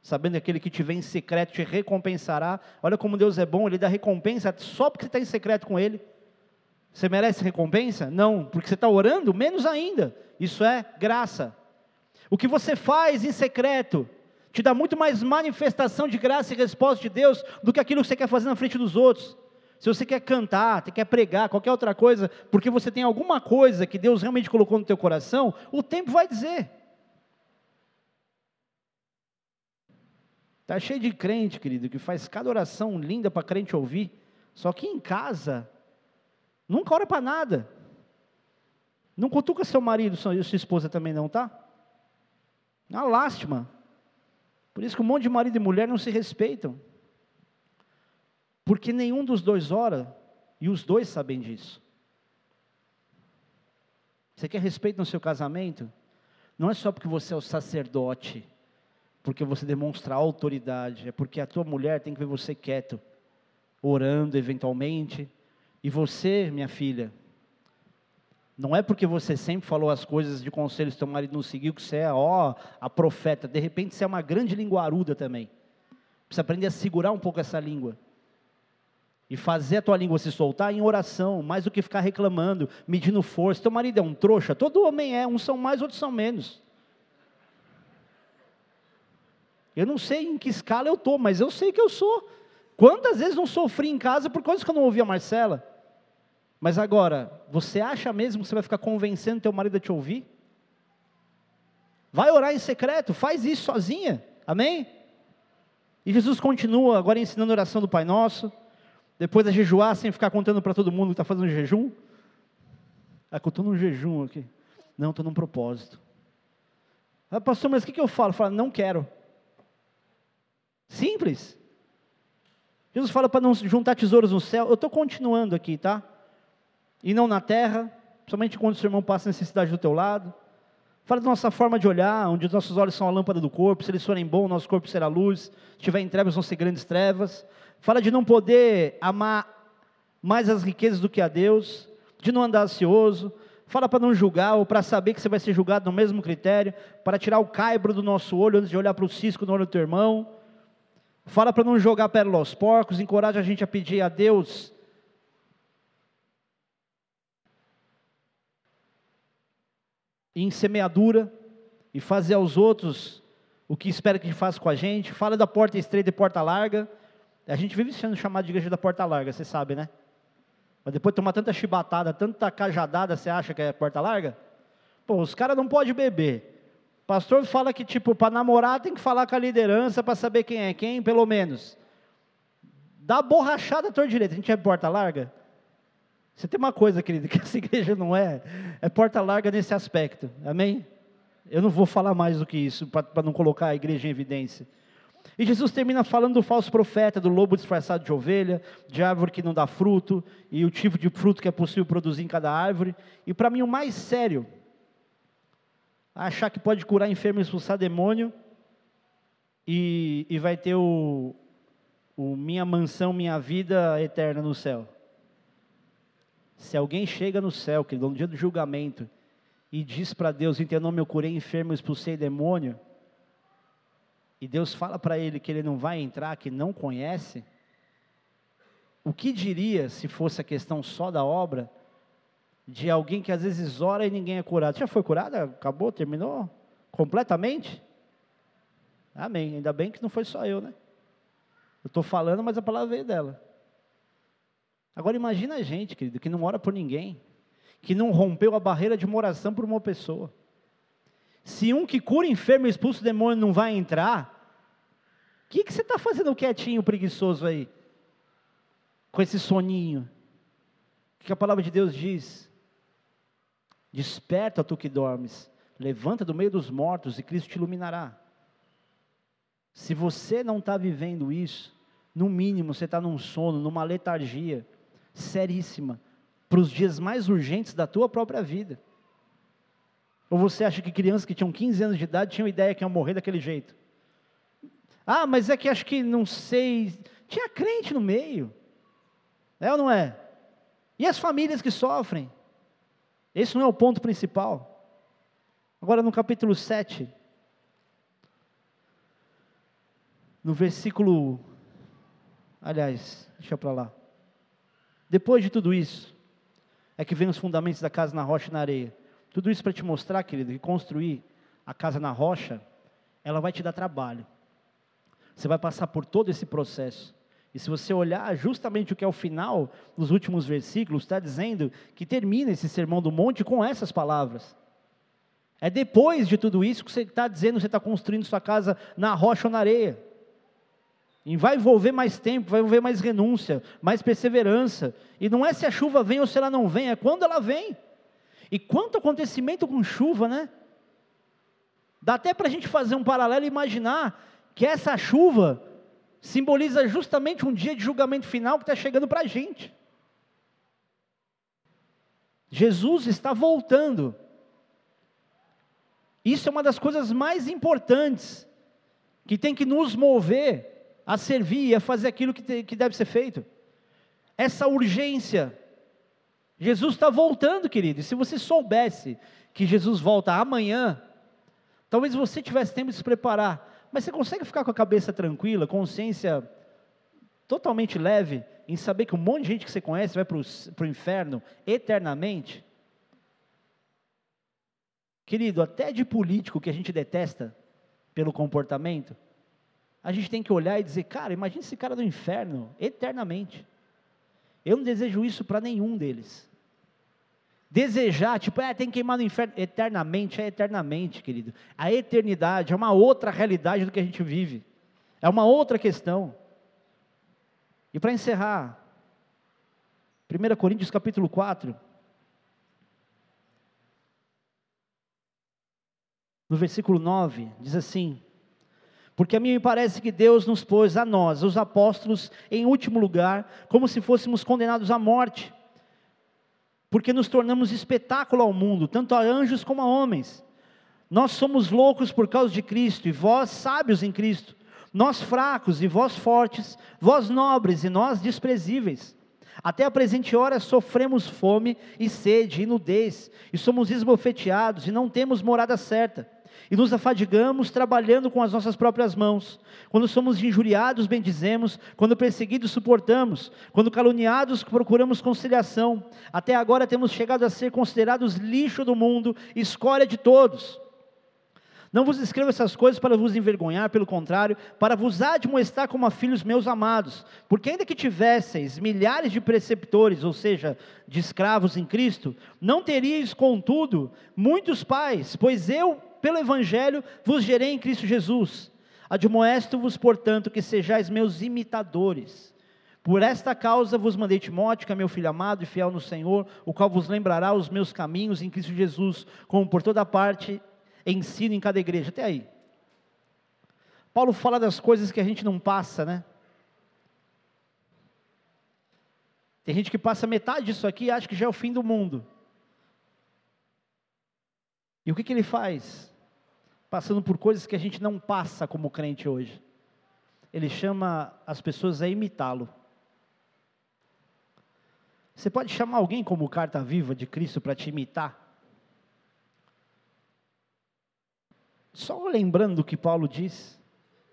sabendo que aquele que te vê em secreto te recompensará. Olha como Deus é bom, Ele dá recompensa só porque você está em secreto com Ele. Você merece recompensa? Não, porque você está orando? Menos ainda. Isso é graça. O que você faz em secreto te dá muito mais manifestação de graça e resposta de Deus do que aquilo que você quer fazer na frente dos outros. Se você quer cantar, quer pregar, qualquer outra coisa, porque você tem alguma coisa que Deus realmente colocou no teu coração, o tempo vai dizer. Está cheio de crente, querido, que faz cada oração linda para crente ouvir, só que em casa, nunca ora para nada. Não cutuca seu marido e sua esposa também não, tá? É uma lástima. Por isso que um monte de marido e mulher não se respeitam. Porque nenhum dos dois ora, e os dois sabem disso. Você quer respeito no seu casamento? Não é só porque você é o sacerdote porque você demonstra autoridade, é porque a tua mulher tem que ver você quieto, orando eventualmente, e você, minha filha, não é porque você sempre falou as coisas de conselho, se teu marido não seguiu, que você é, ó, a profeta, de repente você é uma grande linguaruda também, precisa aprender a segurar um pouco essa língua, e fazer a tua língua se soltar em oração, mais do que ficar reclamando, medindo força, teu marido é um trouxa, todo homem é, uns são mais, outros são menos, Eu não sei em que escala eu estou, mas eu sei que eu sou. Quantas vezes não sofri em casa por coisas que eu não ouvia a Marcela? Mas agora, você acha mesmo que você vai ficar convencendo teu marido a te ouvir? Vai orar em secreto, faz isso sozinha, amém? E Jesus continua agora ensinando a oração do Pai Nosso, depois a jejuar sem ficar contando para todo mundo que está fazendo jejum. Ah, eu estou num jejum aqui. Não, estou num propósito. Ah, pastor, mas o que, que eu falo? Fala, não quero. Simples. Jesus fala para não juntar tesouros no céu. Eu estou continuando aqui, tá? E não na terra, somente quando o seu irmão passa necessidade do teu lado. Fala da nossa forma de olhar, onde os nossos olhos são a lâmpada do corpo, se eles forem bons, nosso corpo será luz, se estiver em trevas, vão ser grandes trevas. Fala de não poder amar mais as riquezas do que a Deus, de não andar ansioso. Fala para não julgar, ou para saber que você vai ser julgado no mesmo critério, para tirar o caibro do nosso olho antes de olhar para o cisco no olho do teu irmão. Fala para não jogar pérola aos porcos, encoraja a gente a pedir a Deus em semeadura e fazer aos outros o que espera que faça com a gente. Fala da porta estreita e porta larga. A gente vive sendo chamado de igreja da porta larga, você sabe, né? Mas depois de tomar tanta chibatada, tanta cajadada, você acha que é porta larga? Pô, os caras não podem beber. Pastor fala que, tipo, para namorar tem que falar com a liderança para saber quem é quem, pelo menos. Dá borrachada à torre direita. A gente é porta larga? Você tem uma coisa, querido, que essa igreja não é, é porta larga nesse aspecto. Amém? Eu não vou falar mais do que isso, para não colocar a igreja em evidência. E Jesus termina falando do falso profeta, do lobo disfarçado de ovelha, de árvore que não dá fruto, e o tipo de fruto que é possível produzir em cada árvore. E para mim o mais sério, achar que pode curar enfermo e expulsar demônio, e, e vai ter o, o minha mansão, minha vida eterna no céu. Se alguém chega no céu, que no dia do julgamento, e diz para Deus, em teu nome eu curei enfermo, expulsei demônio, e Deus fala para ele que ele não vai entrar, que não conhece, o que diria se fosse a questão só da obra, de alguém que às vezes ora e ninguém é curado? Já foi curada? Acabou? Terminou? Completamente? Amém. Ainda bem que não foi só eu, né? Eu estou falando, mas a palavra veio dela. Agora imagina a gente, querido, que não ora por ninguém, que não rompeu a barreira de uma oração por uma pessoa. Se um que cura enfermo e expulsa o demônio não vai entrar, o que, que você está fazendo quietinho, preguiçoso aí? Com esse soninho. O que a palavra de Deus diz? Desperta tu que dormes, levanta do meio dos mortos e Cristo te iluminará. Se você não está vivendo isso, no mínimo você está num sono, numa letargia, seríssima para os dias mais urgentes da tua própria vida. Ou você acha que crianças que tinham 15 anos de idade tinham ideia que iam morrer daquele jeito? Ah, mas é que acho que não sei. Tinha crente no meio. É ou não é? E as famílias que sofrem? Esse não é o ponto principal. Agora no capítulo 7, no versículo. Aliás, deixa para lá. Depois de tudo isso, é que vem os fundamentos da casa na rocha e na areia. Tudo isso para te mostrar, querido, que construir a casa na rocha, ela vai te dar trabalho. Você vai passar por todo esse processo. E se você olhar justamente o que é o final dos últimos versículos, está dizendo que termina esse sermão do monte com essas palavras. É depois de tudo isso que você está dizendo, você está construindo sua casa na rocha ou na areia. E vai envolver mais tempo, vai envolver mais renúncia, mais perseverança. E não é se a chuva vem ou se ela não vem, é quando ela vem. E quanto acontecimento com chuva, né? Dá até para a gente fazer um paralelo e imaginar que essa chuva simboliza justamente um dia de julgamento final que está chegando para a gente. Jesus está voltando. Isso é uma das coisas mais importantes que tem que nos mover a servir e a fazer aquilo que, que deve ser feito. Essa urgência. Jesus está voltando, querido. E se você soubesse que Jesus volta amanhã, talvez você tivesse tempo de se preparar. Mas você consegue ficar com a cabeça tranquila, consciência totalmente leve, em saber que um monte de gente que você conhece vai para o inferno eternamente? Querido, até de político que a gente detesta pelo comportamento, a gente tem que olhar e dizer, cara, imagine esse cara do inferno eternamente. Eu não desejo isso para nenhum deles. Desejar, tipo, é, tem que queimar no inferno eternamente, é eternamente, querido. A eternidade é uma outra realidade do que a gente vive. É uma outra questão. E para encerrar, 1 Coríntios capítulo 4, no versículo 9, diz assim: porque a mim me parece que Deus nos pôs a nós, os apóstolos, em último lugar, como se fôssemos condenados à morte. Porque nos tornamos espetáculo ao mundo, tanto a anjos como a homens. Nós somos loucos por causa de Cristo, e vós sábios em Cristo. Nós fracos e vós fortes, vós nobres e nós desprezíveis. Até a presente hora sofremos fome e sede e nudez, e somos esbofeteados e não temos morada certa e nos afadigamos trabalhando com as nossas próprias mãos. Quando somos injuriados, bendizemos. Quando perseguidos, suportamos. Quando caluniados, procuramos conciliação. Até agora temos chegado a ser considerados lixo do mundo, escória de todos. Não vos escrevo essas coisas para vos envergonhar, pelo contrário, para vos admoestar como a filhos meus amados. Porque ainda que tivesseis milhares de preceptores, ou seja, de escravos em Cristo, não teríeis, contudo, muitos pais, pois eu pelo Evangelho vos gerei em Cristo Jesus. Admoesto-vos, portanto, que sejais meus imitadores. Por esta causa vos mandei Timóteo, que é meu filho amado e fiel no Senhor, o qual vos lembrará os meus caminhos em Cristo Jesus, como por toda parte ensino em cada igreja. Até aí. Paulo fala das coisas que a gente não passa, né? Tem gente que passa metade disso aqui e acha que já é o fim do mundo. E o que, que ele faz? Passando por coisas que a gente não passa como crente hoje. Ele chama as pessoas a imitá-lo. Você pode chamar alguém como carta viva de Cristo para te imitar? Só lembrando o que Paulo diz.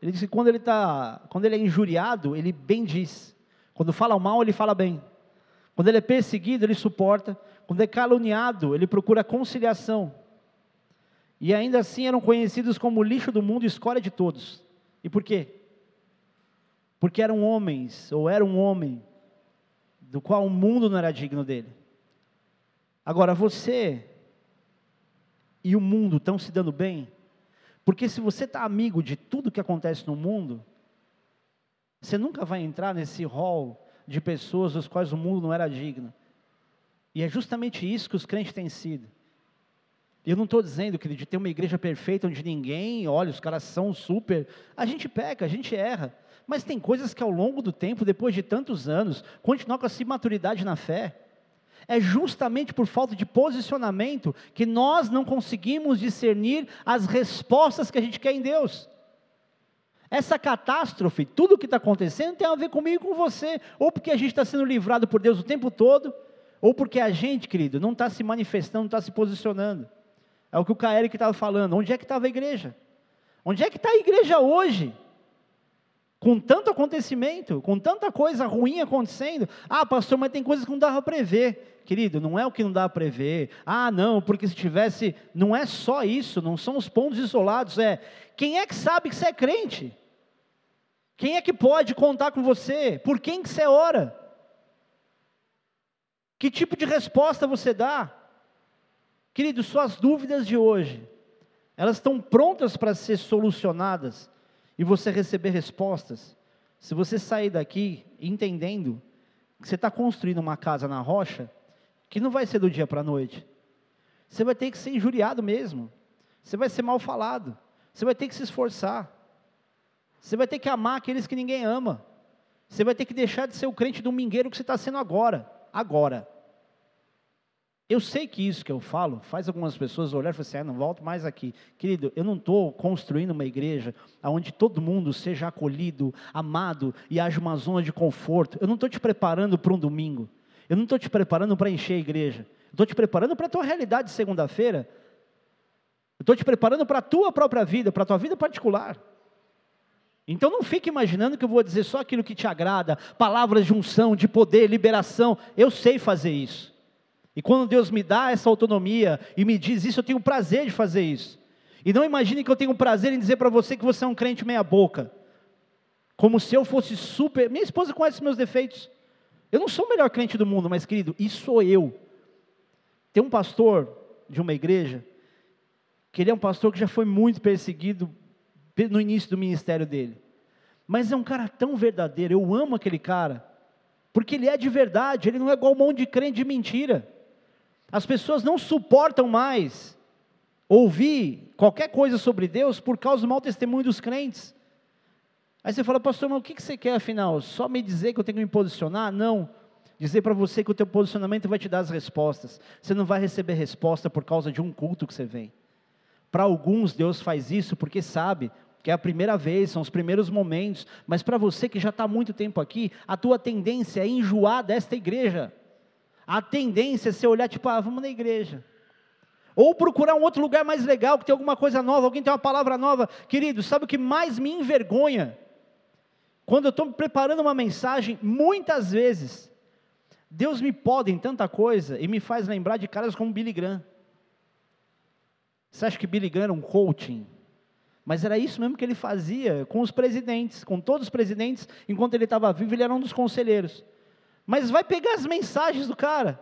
Ele diz que quando ele, tá, quando ele é injuriado, ele bem diz. Quando fala mal, ele fala bem. Quando ele é perseguido, ele suporta. Quando é caluniado, ele procura conciliação. E ainda assim eram conhecidos como lixo do mundo e escória de todos. E por quê? Porque eram homens, ou era um homem, do qual o mundo não era digno dele. Agora você e o mundo estão se dando bem? Porque se você está amigo de tudo que acontece no mundo, você nunca vai entrar nesse hall de pessoas dos quais o mundo não era digno. E é justamente isso que os crentes têm sido. Eu não estou dizendo, que de ter uma igreja perfeita onde ninguém, olha, os caras são super. A gente peca, a gente erra. Mas tem coisas que ao longo do tempo, depois de tantos anos, continuar com essa imaturidade na fé. É justamente por falta de posicionamento que nós não conseguimos discernir as respostas que a gente quer em Deus. Essa catástrofe, tudo o que está acontecendo tem a ver comigo e com você, ou porque a gente está sendo livrado por Deus o tempo todo, ou porque a gente, querido, não está se manifestando, não está se posicionando. É o que o Caéric estava falando. Onde é que estava a igreja? Onde é que está a igreja hoje? Com tanto acontecimento, com tanta coisa ruim acontecendo. Ah, pastor, mas tem coisas que não dava para prever. Querido, não é o que não dá para prever. Ah, não, porque se tivesse. Não é só isso, não são os pontos isolados. É quem é que sabe que você é crente? Quem é que pode contar com você? Por quem que você ora? Que tipo de resposta você dá? Querido, suas dúvidas de hoje, elas estão prontas para ser solucionadas e você receber respostas. Se você sair daqui entendendo que você está construindo uma casa na rocha, que não vai ser do dia para a noite, você vai ter que ser injuriado mesmo, você vai ser mal falado, você vai ter que se esforçar. Você vai ter que amar aqueles que ninguém ama. Você vai ter que deixar de ser o crente domingueiro que você está sendo agora. Agora. Eu sei que isso que eu falo faz algumas pessoas olhar e falar assim: ah, não volto mais aqui. Querido, eu não estou construindo uma igreja onde todo mundo seja acolhido, amado e haja uma zona de conforto. Eu não estou te preparando para um domingo. Eu não estou te preparando para encher a igreja. Estou te preparando para a tua realidade de segunda-feira. Estou te preparando para a tua própria vida, para a tua vida particular. Então não fique imaginando que eu vou dizer só aquilo que te agrada, palavras de unção, de poder, liberação. Eu sei fazer isso. E quando Deus me dá essa autonomia e me diz isso, eu tenho prazer de fazer isso. E não imagine que eu tenho prazer em dizer para você que você é um crente meia boca. Como se eu fosse super. Minha esposa conhece meus defeitos. Eu não sou o melhor crente do mundo, mas querido, isso sou eu. Tem um pastor de uma igreja que ele é um pastor que já foi muito perseguido no início do ministério dele. Mas é um cara tão verdadeiro, eu amo aquele cara, porque ele é de verdade, ele não é igual um monte de crente de mentira. As pessoas não suportam mais ouvir qualquer coisa sobre Deus por causa do mau testemunho dos crentes. Aí você fala, pastor, mas o que você quer afinal? Só me dizer que eu tenho que me posicionar? Não. Dizer para você que o teu posicionamento vai te dar as respostas. Você não vai receber resposta por causa de um culto que você vem. Para alguns, Deus faz isso porque sabe que é a primeira vez, são os primeiros momentos, mas para você que já está muito tempo aqui, a tua tendência é enjoar desta igreja. A tendência é você olhar tipo, ah, vamos na igreja. Ou procurar um outro lugar mais legal, que tem alguma coisa nova, alguém tem uma palavra nova. Querido, sabe o que mais me envergonha? Quando eu estou preparando uma mensagem, muitas vezes, Deus me poda em tanta coisa e me faz lembrar de caras como Billy Graham. Você acha que Billy Graham era um coaching? Mas era isso mesmo que ele fazia com os presidentes, com todos os presidentes, enquanto ele estava vivo, ele era um dos conselheiros. Mas vai pegar as mensagens do cara.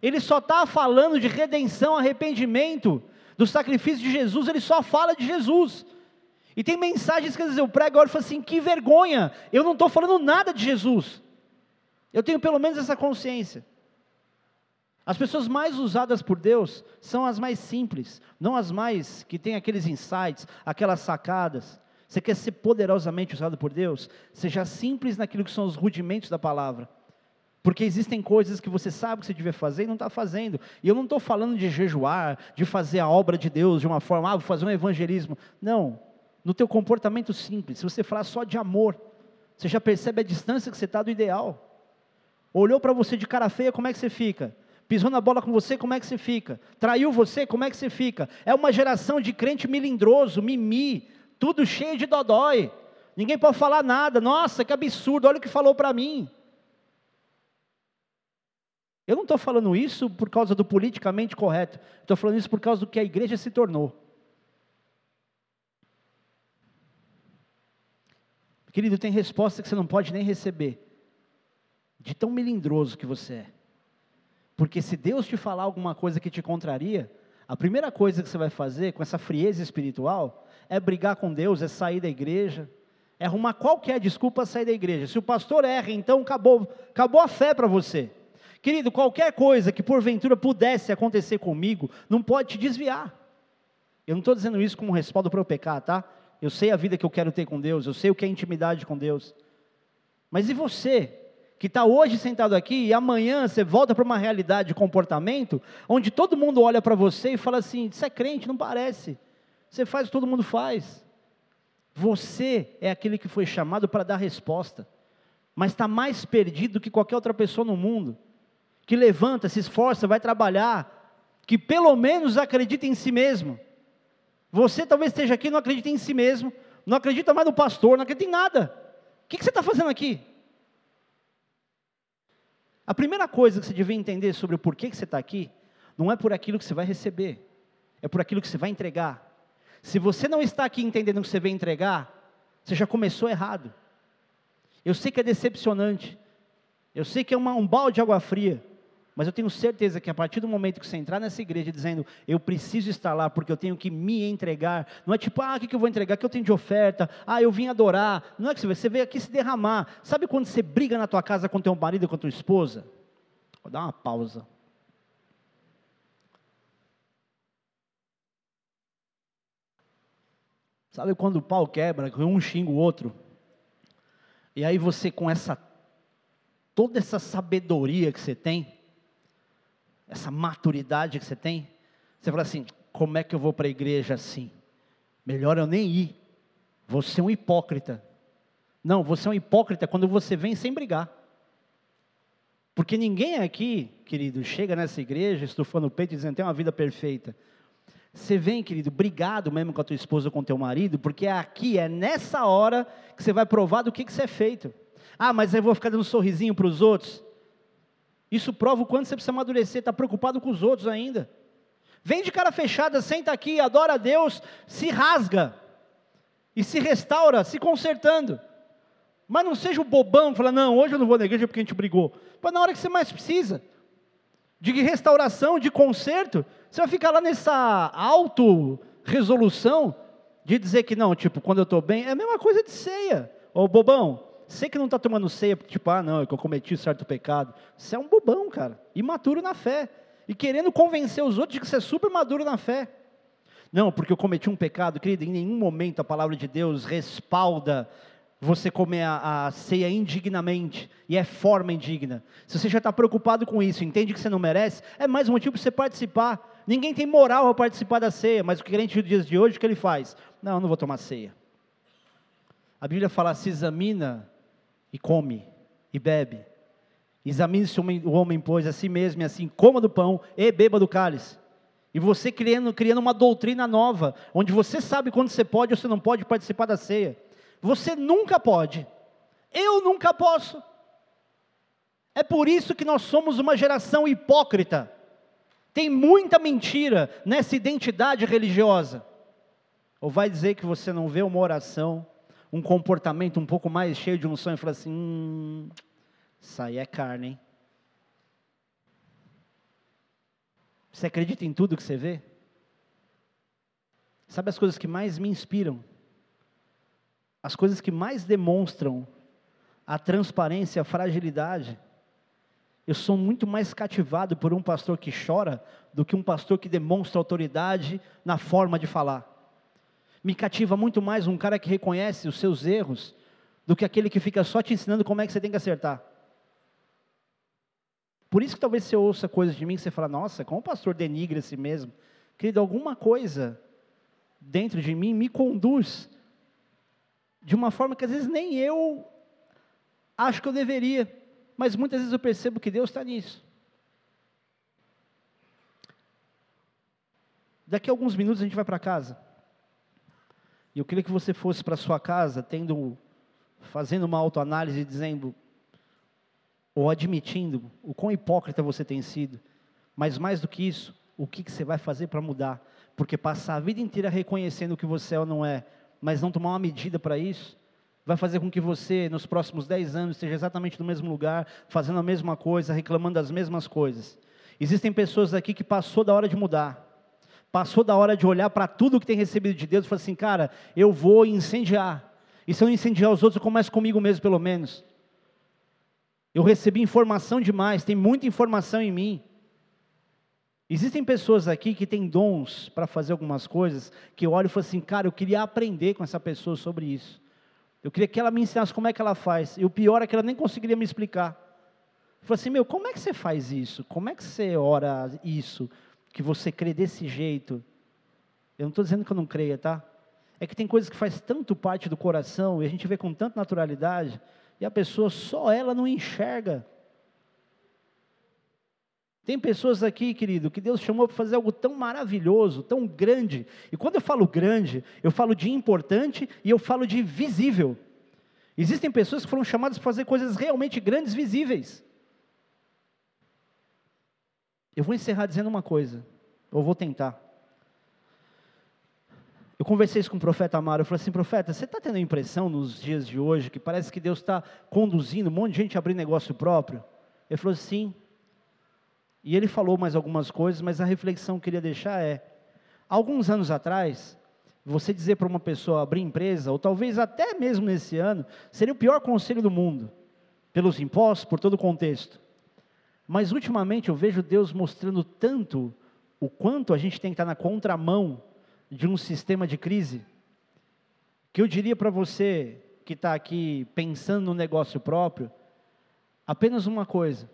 Ele só está falando de redenção, arrependimento, do sacrifício de Jesus, ele só fala de Jesus. E tem mensagens que às vezes eu prego agora e falo assim: que vergonha, eu não estou falando nada de Jesus. Eu tenho pelo menos essa consciência. As pessoas mais usadas por Deus são as mais simples, não as mais que têm aqueles insights, aquelas sacadas. Você quer ser poderosamente usado por Deus? Seja simples naquilo que são os rudimentos da palavra. Porque existem coisas que você sabe que você devia fazer e não está fazendo. E eu não estou falando de jejuar, de fazer a obra de Deus de uma forma, ah, vou fazer um evangelismo. Não. No teu comportamento simples, se você falar só de amor, você já percebe a distância que você está do ideal. Olhou para você de cara feia, como é que você fica? Pisou na bola com você, como é que você fica? Traiu você, como é que você fica? É uma geração de crente milindroso, mimi, tudo cheio de dodói. Ninguém pode falar nada. Nossa, que absurdo, olha o que falou para mim. Eu não estou falando isso por causa do politicamente correto, estou falando isso por causa do que a igreja se tornou. Querido, tem resposta que você não pode nem receber, de tão melindroso que você é. Porque se Deus te falar alguma coisa que te contraria, a primeira coisa que você vai fazer com essa frieza espiritual é brigar com Deus, é sair da igreja, é arrumar qualquer desculpa para sair da igreja. Se o pastor erra, então acabou, acabou a fé para você. Querido, qualquer coisa que porventura pudesse acontecer comigo, não pode te desviar. Eu não estou dizendo isso como respaldo para eu pecar, tá? Eu sei a vida que eu quero ter com Deus, eu sei o que é intimidade com Deus. Mas e você, que está hoje sentado aqui e amanhã você volta para uma realidade de comportamento, onde todo mundo olha para você e fala assim: você é crente, não parece. Você faz o que todo mundo faz. Você é aquele que foi chamado para dar resposta, mas está mais perdido do que qualquer outra pessoa no mundo que levanta, se esforça, vai trabalhar, que pelo menos acredita em si mesmo. Você talvez esteja aqui e não acredita em si mesmo, não acredita mais no pastor, não acredita em nada. O que, você está fazendo aqui? A primeira coisa que você deve entender sobre o porquê que você está aqui, não é por aquilo que você vai receber, é por aquilo que você vai entregar. Se você não está aqui entendendo o que você vai entregar, você já começou errado. Eu sei que é decepcionante, eu sei que é uma, um balde de água fria, mas eu tenho certeza que a partir do momento que você entrar nessa igreja dizendo, eu preciso estar lá porque eu tenho que me entregar, não é tipo, ah, o que eu vou entregar? O que eu tenho de oferta? Ah, eu vim adorar. Não é que você, veio aqui se derramar. Sabe quando você briga na tua casa com teu marido, com tua esposa? Vou dar uma pausa. Sabe quando o pau quebra, que um xinga o outro? E aí você com essa toda essa sabedoria que você tem, essa maturidade que você tem, você fala assim: como é que eu vou para a igreja assim? Melhor eu nem ir. Você é um hipócrita. Não, você é um hipócrita quando você vem sem brigar. Porque ninguém aqui, querido, chega nessa igreja estufando o peito e dizendo tem uma vida perfeita. Você vem, querido, brigado mesmo com a tua esposa ou com o teu marido, porque é aqui, é nessa hora que você vai provar do que, que você é feito. Ah, mas eu vou ficar dando um sorrisinho para os outros. Isso prova o quanto você precisa amadurecer, está preocupado com os outros ainda. Vem de cara fechada, senta aqui, adora a Deus, se rasga e se restaura, se consertando. Mas não seja o bobão, fala, não, hoje eu não vou na igreja porque a gente brigou. Mas na hora que você mais precisa, de restauração, de conserto, você vai ficar lá nessa auto-resolução de dizer que não, tipo, quando eu estou bem, é a mesma coisa de ceia. Ô bobão, Sei que não está tomando ceia, tipo, ah, não, é eu cometi certo pecado. Você é um bobão, cara, imaturo na fé. E querendo convencer os outros de que você é super maduro na fé. Não, porque eu cometi um pecado, querido, em nenhum momento a palavra de Deus respalda você comer a, a ceia indignamente, e é forma indigna. Se você já está preocupado com isso, entende que você não merece, é mais um motivo para você participar. Ninguém tem moral a participar da ceia, mas o crente dos dias de hoje, o que ele faz? Não, eu não vou tomar ceia. A Bíblia fala, se examina e come e bebe. Examine-se o homem, pois, a si mesmo, e assim, coma do pão e beba do cálice. E você criando, criando uma doutrina nova, onde você sabe quando você pode ou você não pode participar da ceia. Você nunca pode. Eu nunca posso. É por isso que nós somos uma geração hipócrita. Tem muita mentira nessa identidade religiosa. Ou vai dizer que você não vê uma oração, um comportamento um pouco mais cheio de unção e fala assim: hum, isso aí é carne, hein? Você acredita em tudo que você vê? Sabe as coisas que mais me inspiram? As coisas que mais demonstram a transparência, a fragilidade. Eu sou muito mais cativado por um pastor que chora do que um pastor que demonstra autoridade na forma de falar. Me cativa muito mais um cara que reconhece os seus erros do que aquele que fica só te ensinando como é que você tem que acertar. Por isso que talvez você ouça coisas de mim que você fala, nossa, como o pastor denigra a si mesmo. Querido, alguma coisa dentro de mim me conduz de uma forma que às vezes nem eu acho que eu deveria, mas muitas vezes eu percebo que Deus está nisso. Daqui a alguns minutos a gente vai para casa. E eu queria que você fosse para sua casa tendo, fazendo uma autoanálise, dizendo, ou admitindo o quão hipócrita você tem sido, mas mais do que isso, o que, que você vai fazer para mudar? Porque passar a vida inteira reconhecendo o que você é ou não é, mas não tomar uma medida para isso, vai fazer com que você, nos próximos 10 anos, esteja exatamente no mesmo lugar, fazendo a mesma coisa, reclamando das mesmas coisas. Existem pessoas aqui que passou da hora de mudar, passou da hora de olhar para tudo que tem recebido de Deus e falar assim, cara, eu vou incendiar. E se eu incendiar os outros, eu começo comigo mesmo, pelo menos. Eu recebi informação demais, tem muita informação em mim. Existem pessoas aqui que têm dons para fazer algumas coisas, que eu olho e falo assim, cara, eu queria aprender com essa pessoa sobre isso. Eu queria que ela me ensinasse como é que ela faz. E o pior é que ela nem conseguiria me explicar. Eu assim, meu, como é que você faz isso? Como é que você ora isso? Que você crê desse jeito? Eu não estou dizendo que eu não creia, tá? É que tem coisas que faz tanto parte do coração e a gente vê com tanta naturalidade e a pessoa só ela não enxerga. Tem pessoas aqui, querido, que Deus chamou para fazer algo tão maravilhoso, tão grande. E quando eu falo grande, eu falo de importante e eu falo de visível. Existem pessoas que foram chamadas para fazer coisas realmente grandes, visíveis. Eu vou encerrar dizendo uma coisa, ou vou tentar. Eu conversei isso com o profeta Amaro, eu falei assim, profeta, você está tendo a impressão nos dias de hoje que parece que Deus está conduzindo um monte de gente a abrir negócio próprio? Ele falou sim. E ele falou mais algumas coisas, mas a reflexão que eu queria deixar é, alguns anos atrás, você dizer para uma pessoa abrir empresa, ou talvez até mesmo nesse ano, seria o pior conselho do mundo, pelos impostos, por todo o contexto. Mas ultimamente eu vejo Deus mostrando tanto o quanto a gente tem que estar na contramão de um sistema de crise, que eu diria para você que está aqui pensando no negócio próprio, apenas uma coisa: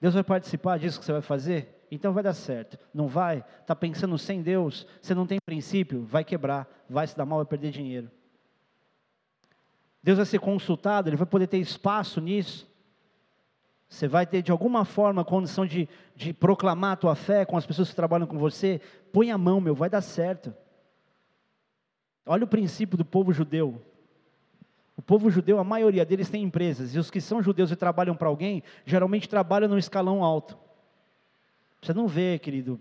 Deus vai participar disso que você vai fazer? Então vai dar certo. Não vai? Está pensando sem Deus? Você não tem princípio? Vai quebrar, vai se dar mal, vai perder dinheiro. Deus vai ser consultado, Ele vai poder ter espaço nisso. Você vai ter de alguma forma condição de, de proclamar a tua fé com as pessoas que trabalham com você. Põe a mão, meu, vai dar certo. Olha o princípio do povo judeu. O povo judeu, a maioria deles tem empresas, e os que são judeus e trabalham para alguém, geralmente trabalham no escalão alto. Você não vê, querido,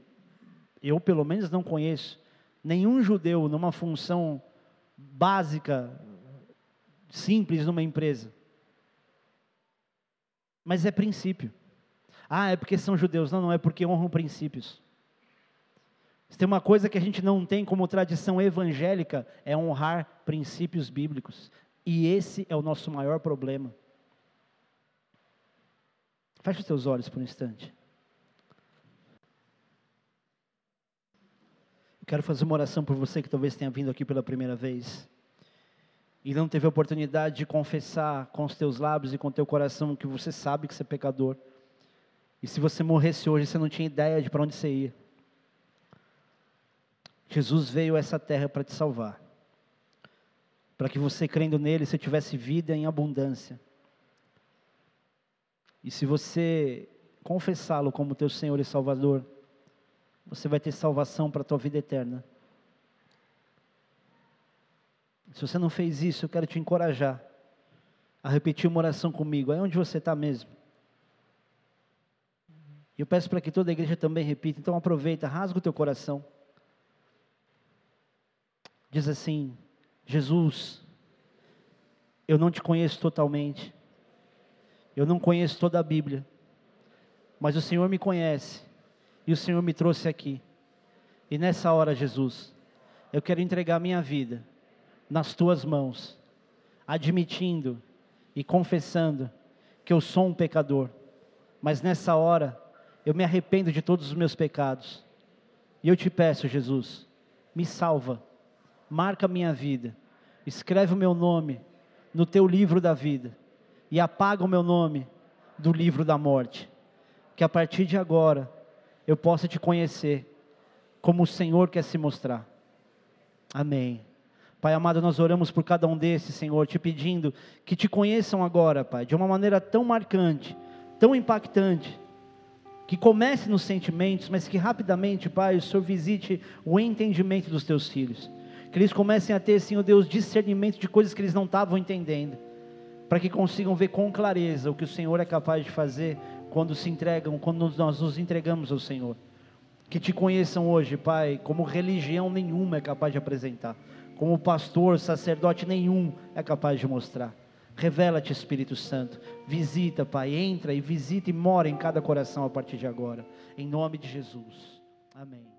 eu pelo menos não conheço nenhum judeu numa função básica, simples numa empresa. Mas é princípio. Ah, é porque são judeus. Não, não é porque honram princípios. Se tem uma coisa que a gente não tem como tradição evangélica, é honrar princípios bíblicos. E esse é o nosso maior problema. Feche os teus olhos por um instante. Eu quero fazer uma oração por você que talvez tenha vindo aqui pela primeira vez e não teve oportunidade de confessar com os teus lábios e com o teu coração que você sabe que você é pecador. E se você morresse hoje, você não tinha ideia de para onde você ia. Jesus veio a essa terra para te salvar. Para que você, crendo nele, você tivesse vida em abundância. E se você confessá-lo como teu Senhor e Salvador, você vai ter salvação para a tua vida eterna. Se você não fez isso, eu quero te encorajar a repetir uma oração comigo. Aí onde você está mesmo? E eu peço para que toda a igreja também repita. Então aproveita, rasga o teu coração diz assim: Jesus, eu não te conheço totalmente, eu não conheço toda a Bíblia, mas o Senhor me conhece e o Senhor me trouxe aqui. E nessa hora, Jesus, eu quero entregar minha vida nas tuas mãos, admitindo e confessando que eu sou um pecador, mas nessa hora eu me arrependo de todos os meus pecados. E eu te peço, Jesus, me salva, marca minha vida, escreve o meu nome no teu livro da vida e apaga o meu nome do livro da morte. Que a partir de agora eu possa te conhecer como o Senhor quer se mostrar. Amém. Pai amado, nós oramos por cada um desses, Senhor, te pedindo que te conheçam agora, Pai, de uma maneira tão marcante, tão impactante, que comece nos sentimentos, mas que rapidamente, Pai, o Senhor visite o entendimento dos teus filhos. Que eles comecem a ter, Senhor Deus, discernimento de coisas que eles não estavam entendendo, para que consigam ver com clareza o que o Senhor é capaz de fazer quando se entregam, quando nós nos entregamos ao Senhor. Que te conheçam hoje, Pai, como religião nenhuma é capaz de apresentar, como pastor, sacerdote nenhum é capaz de mostrar. Revela-te, Espírito Santo. Visita, Pai, entra e visita e mora em cada coração a partir de agora. Em nome de Jesus. Amém.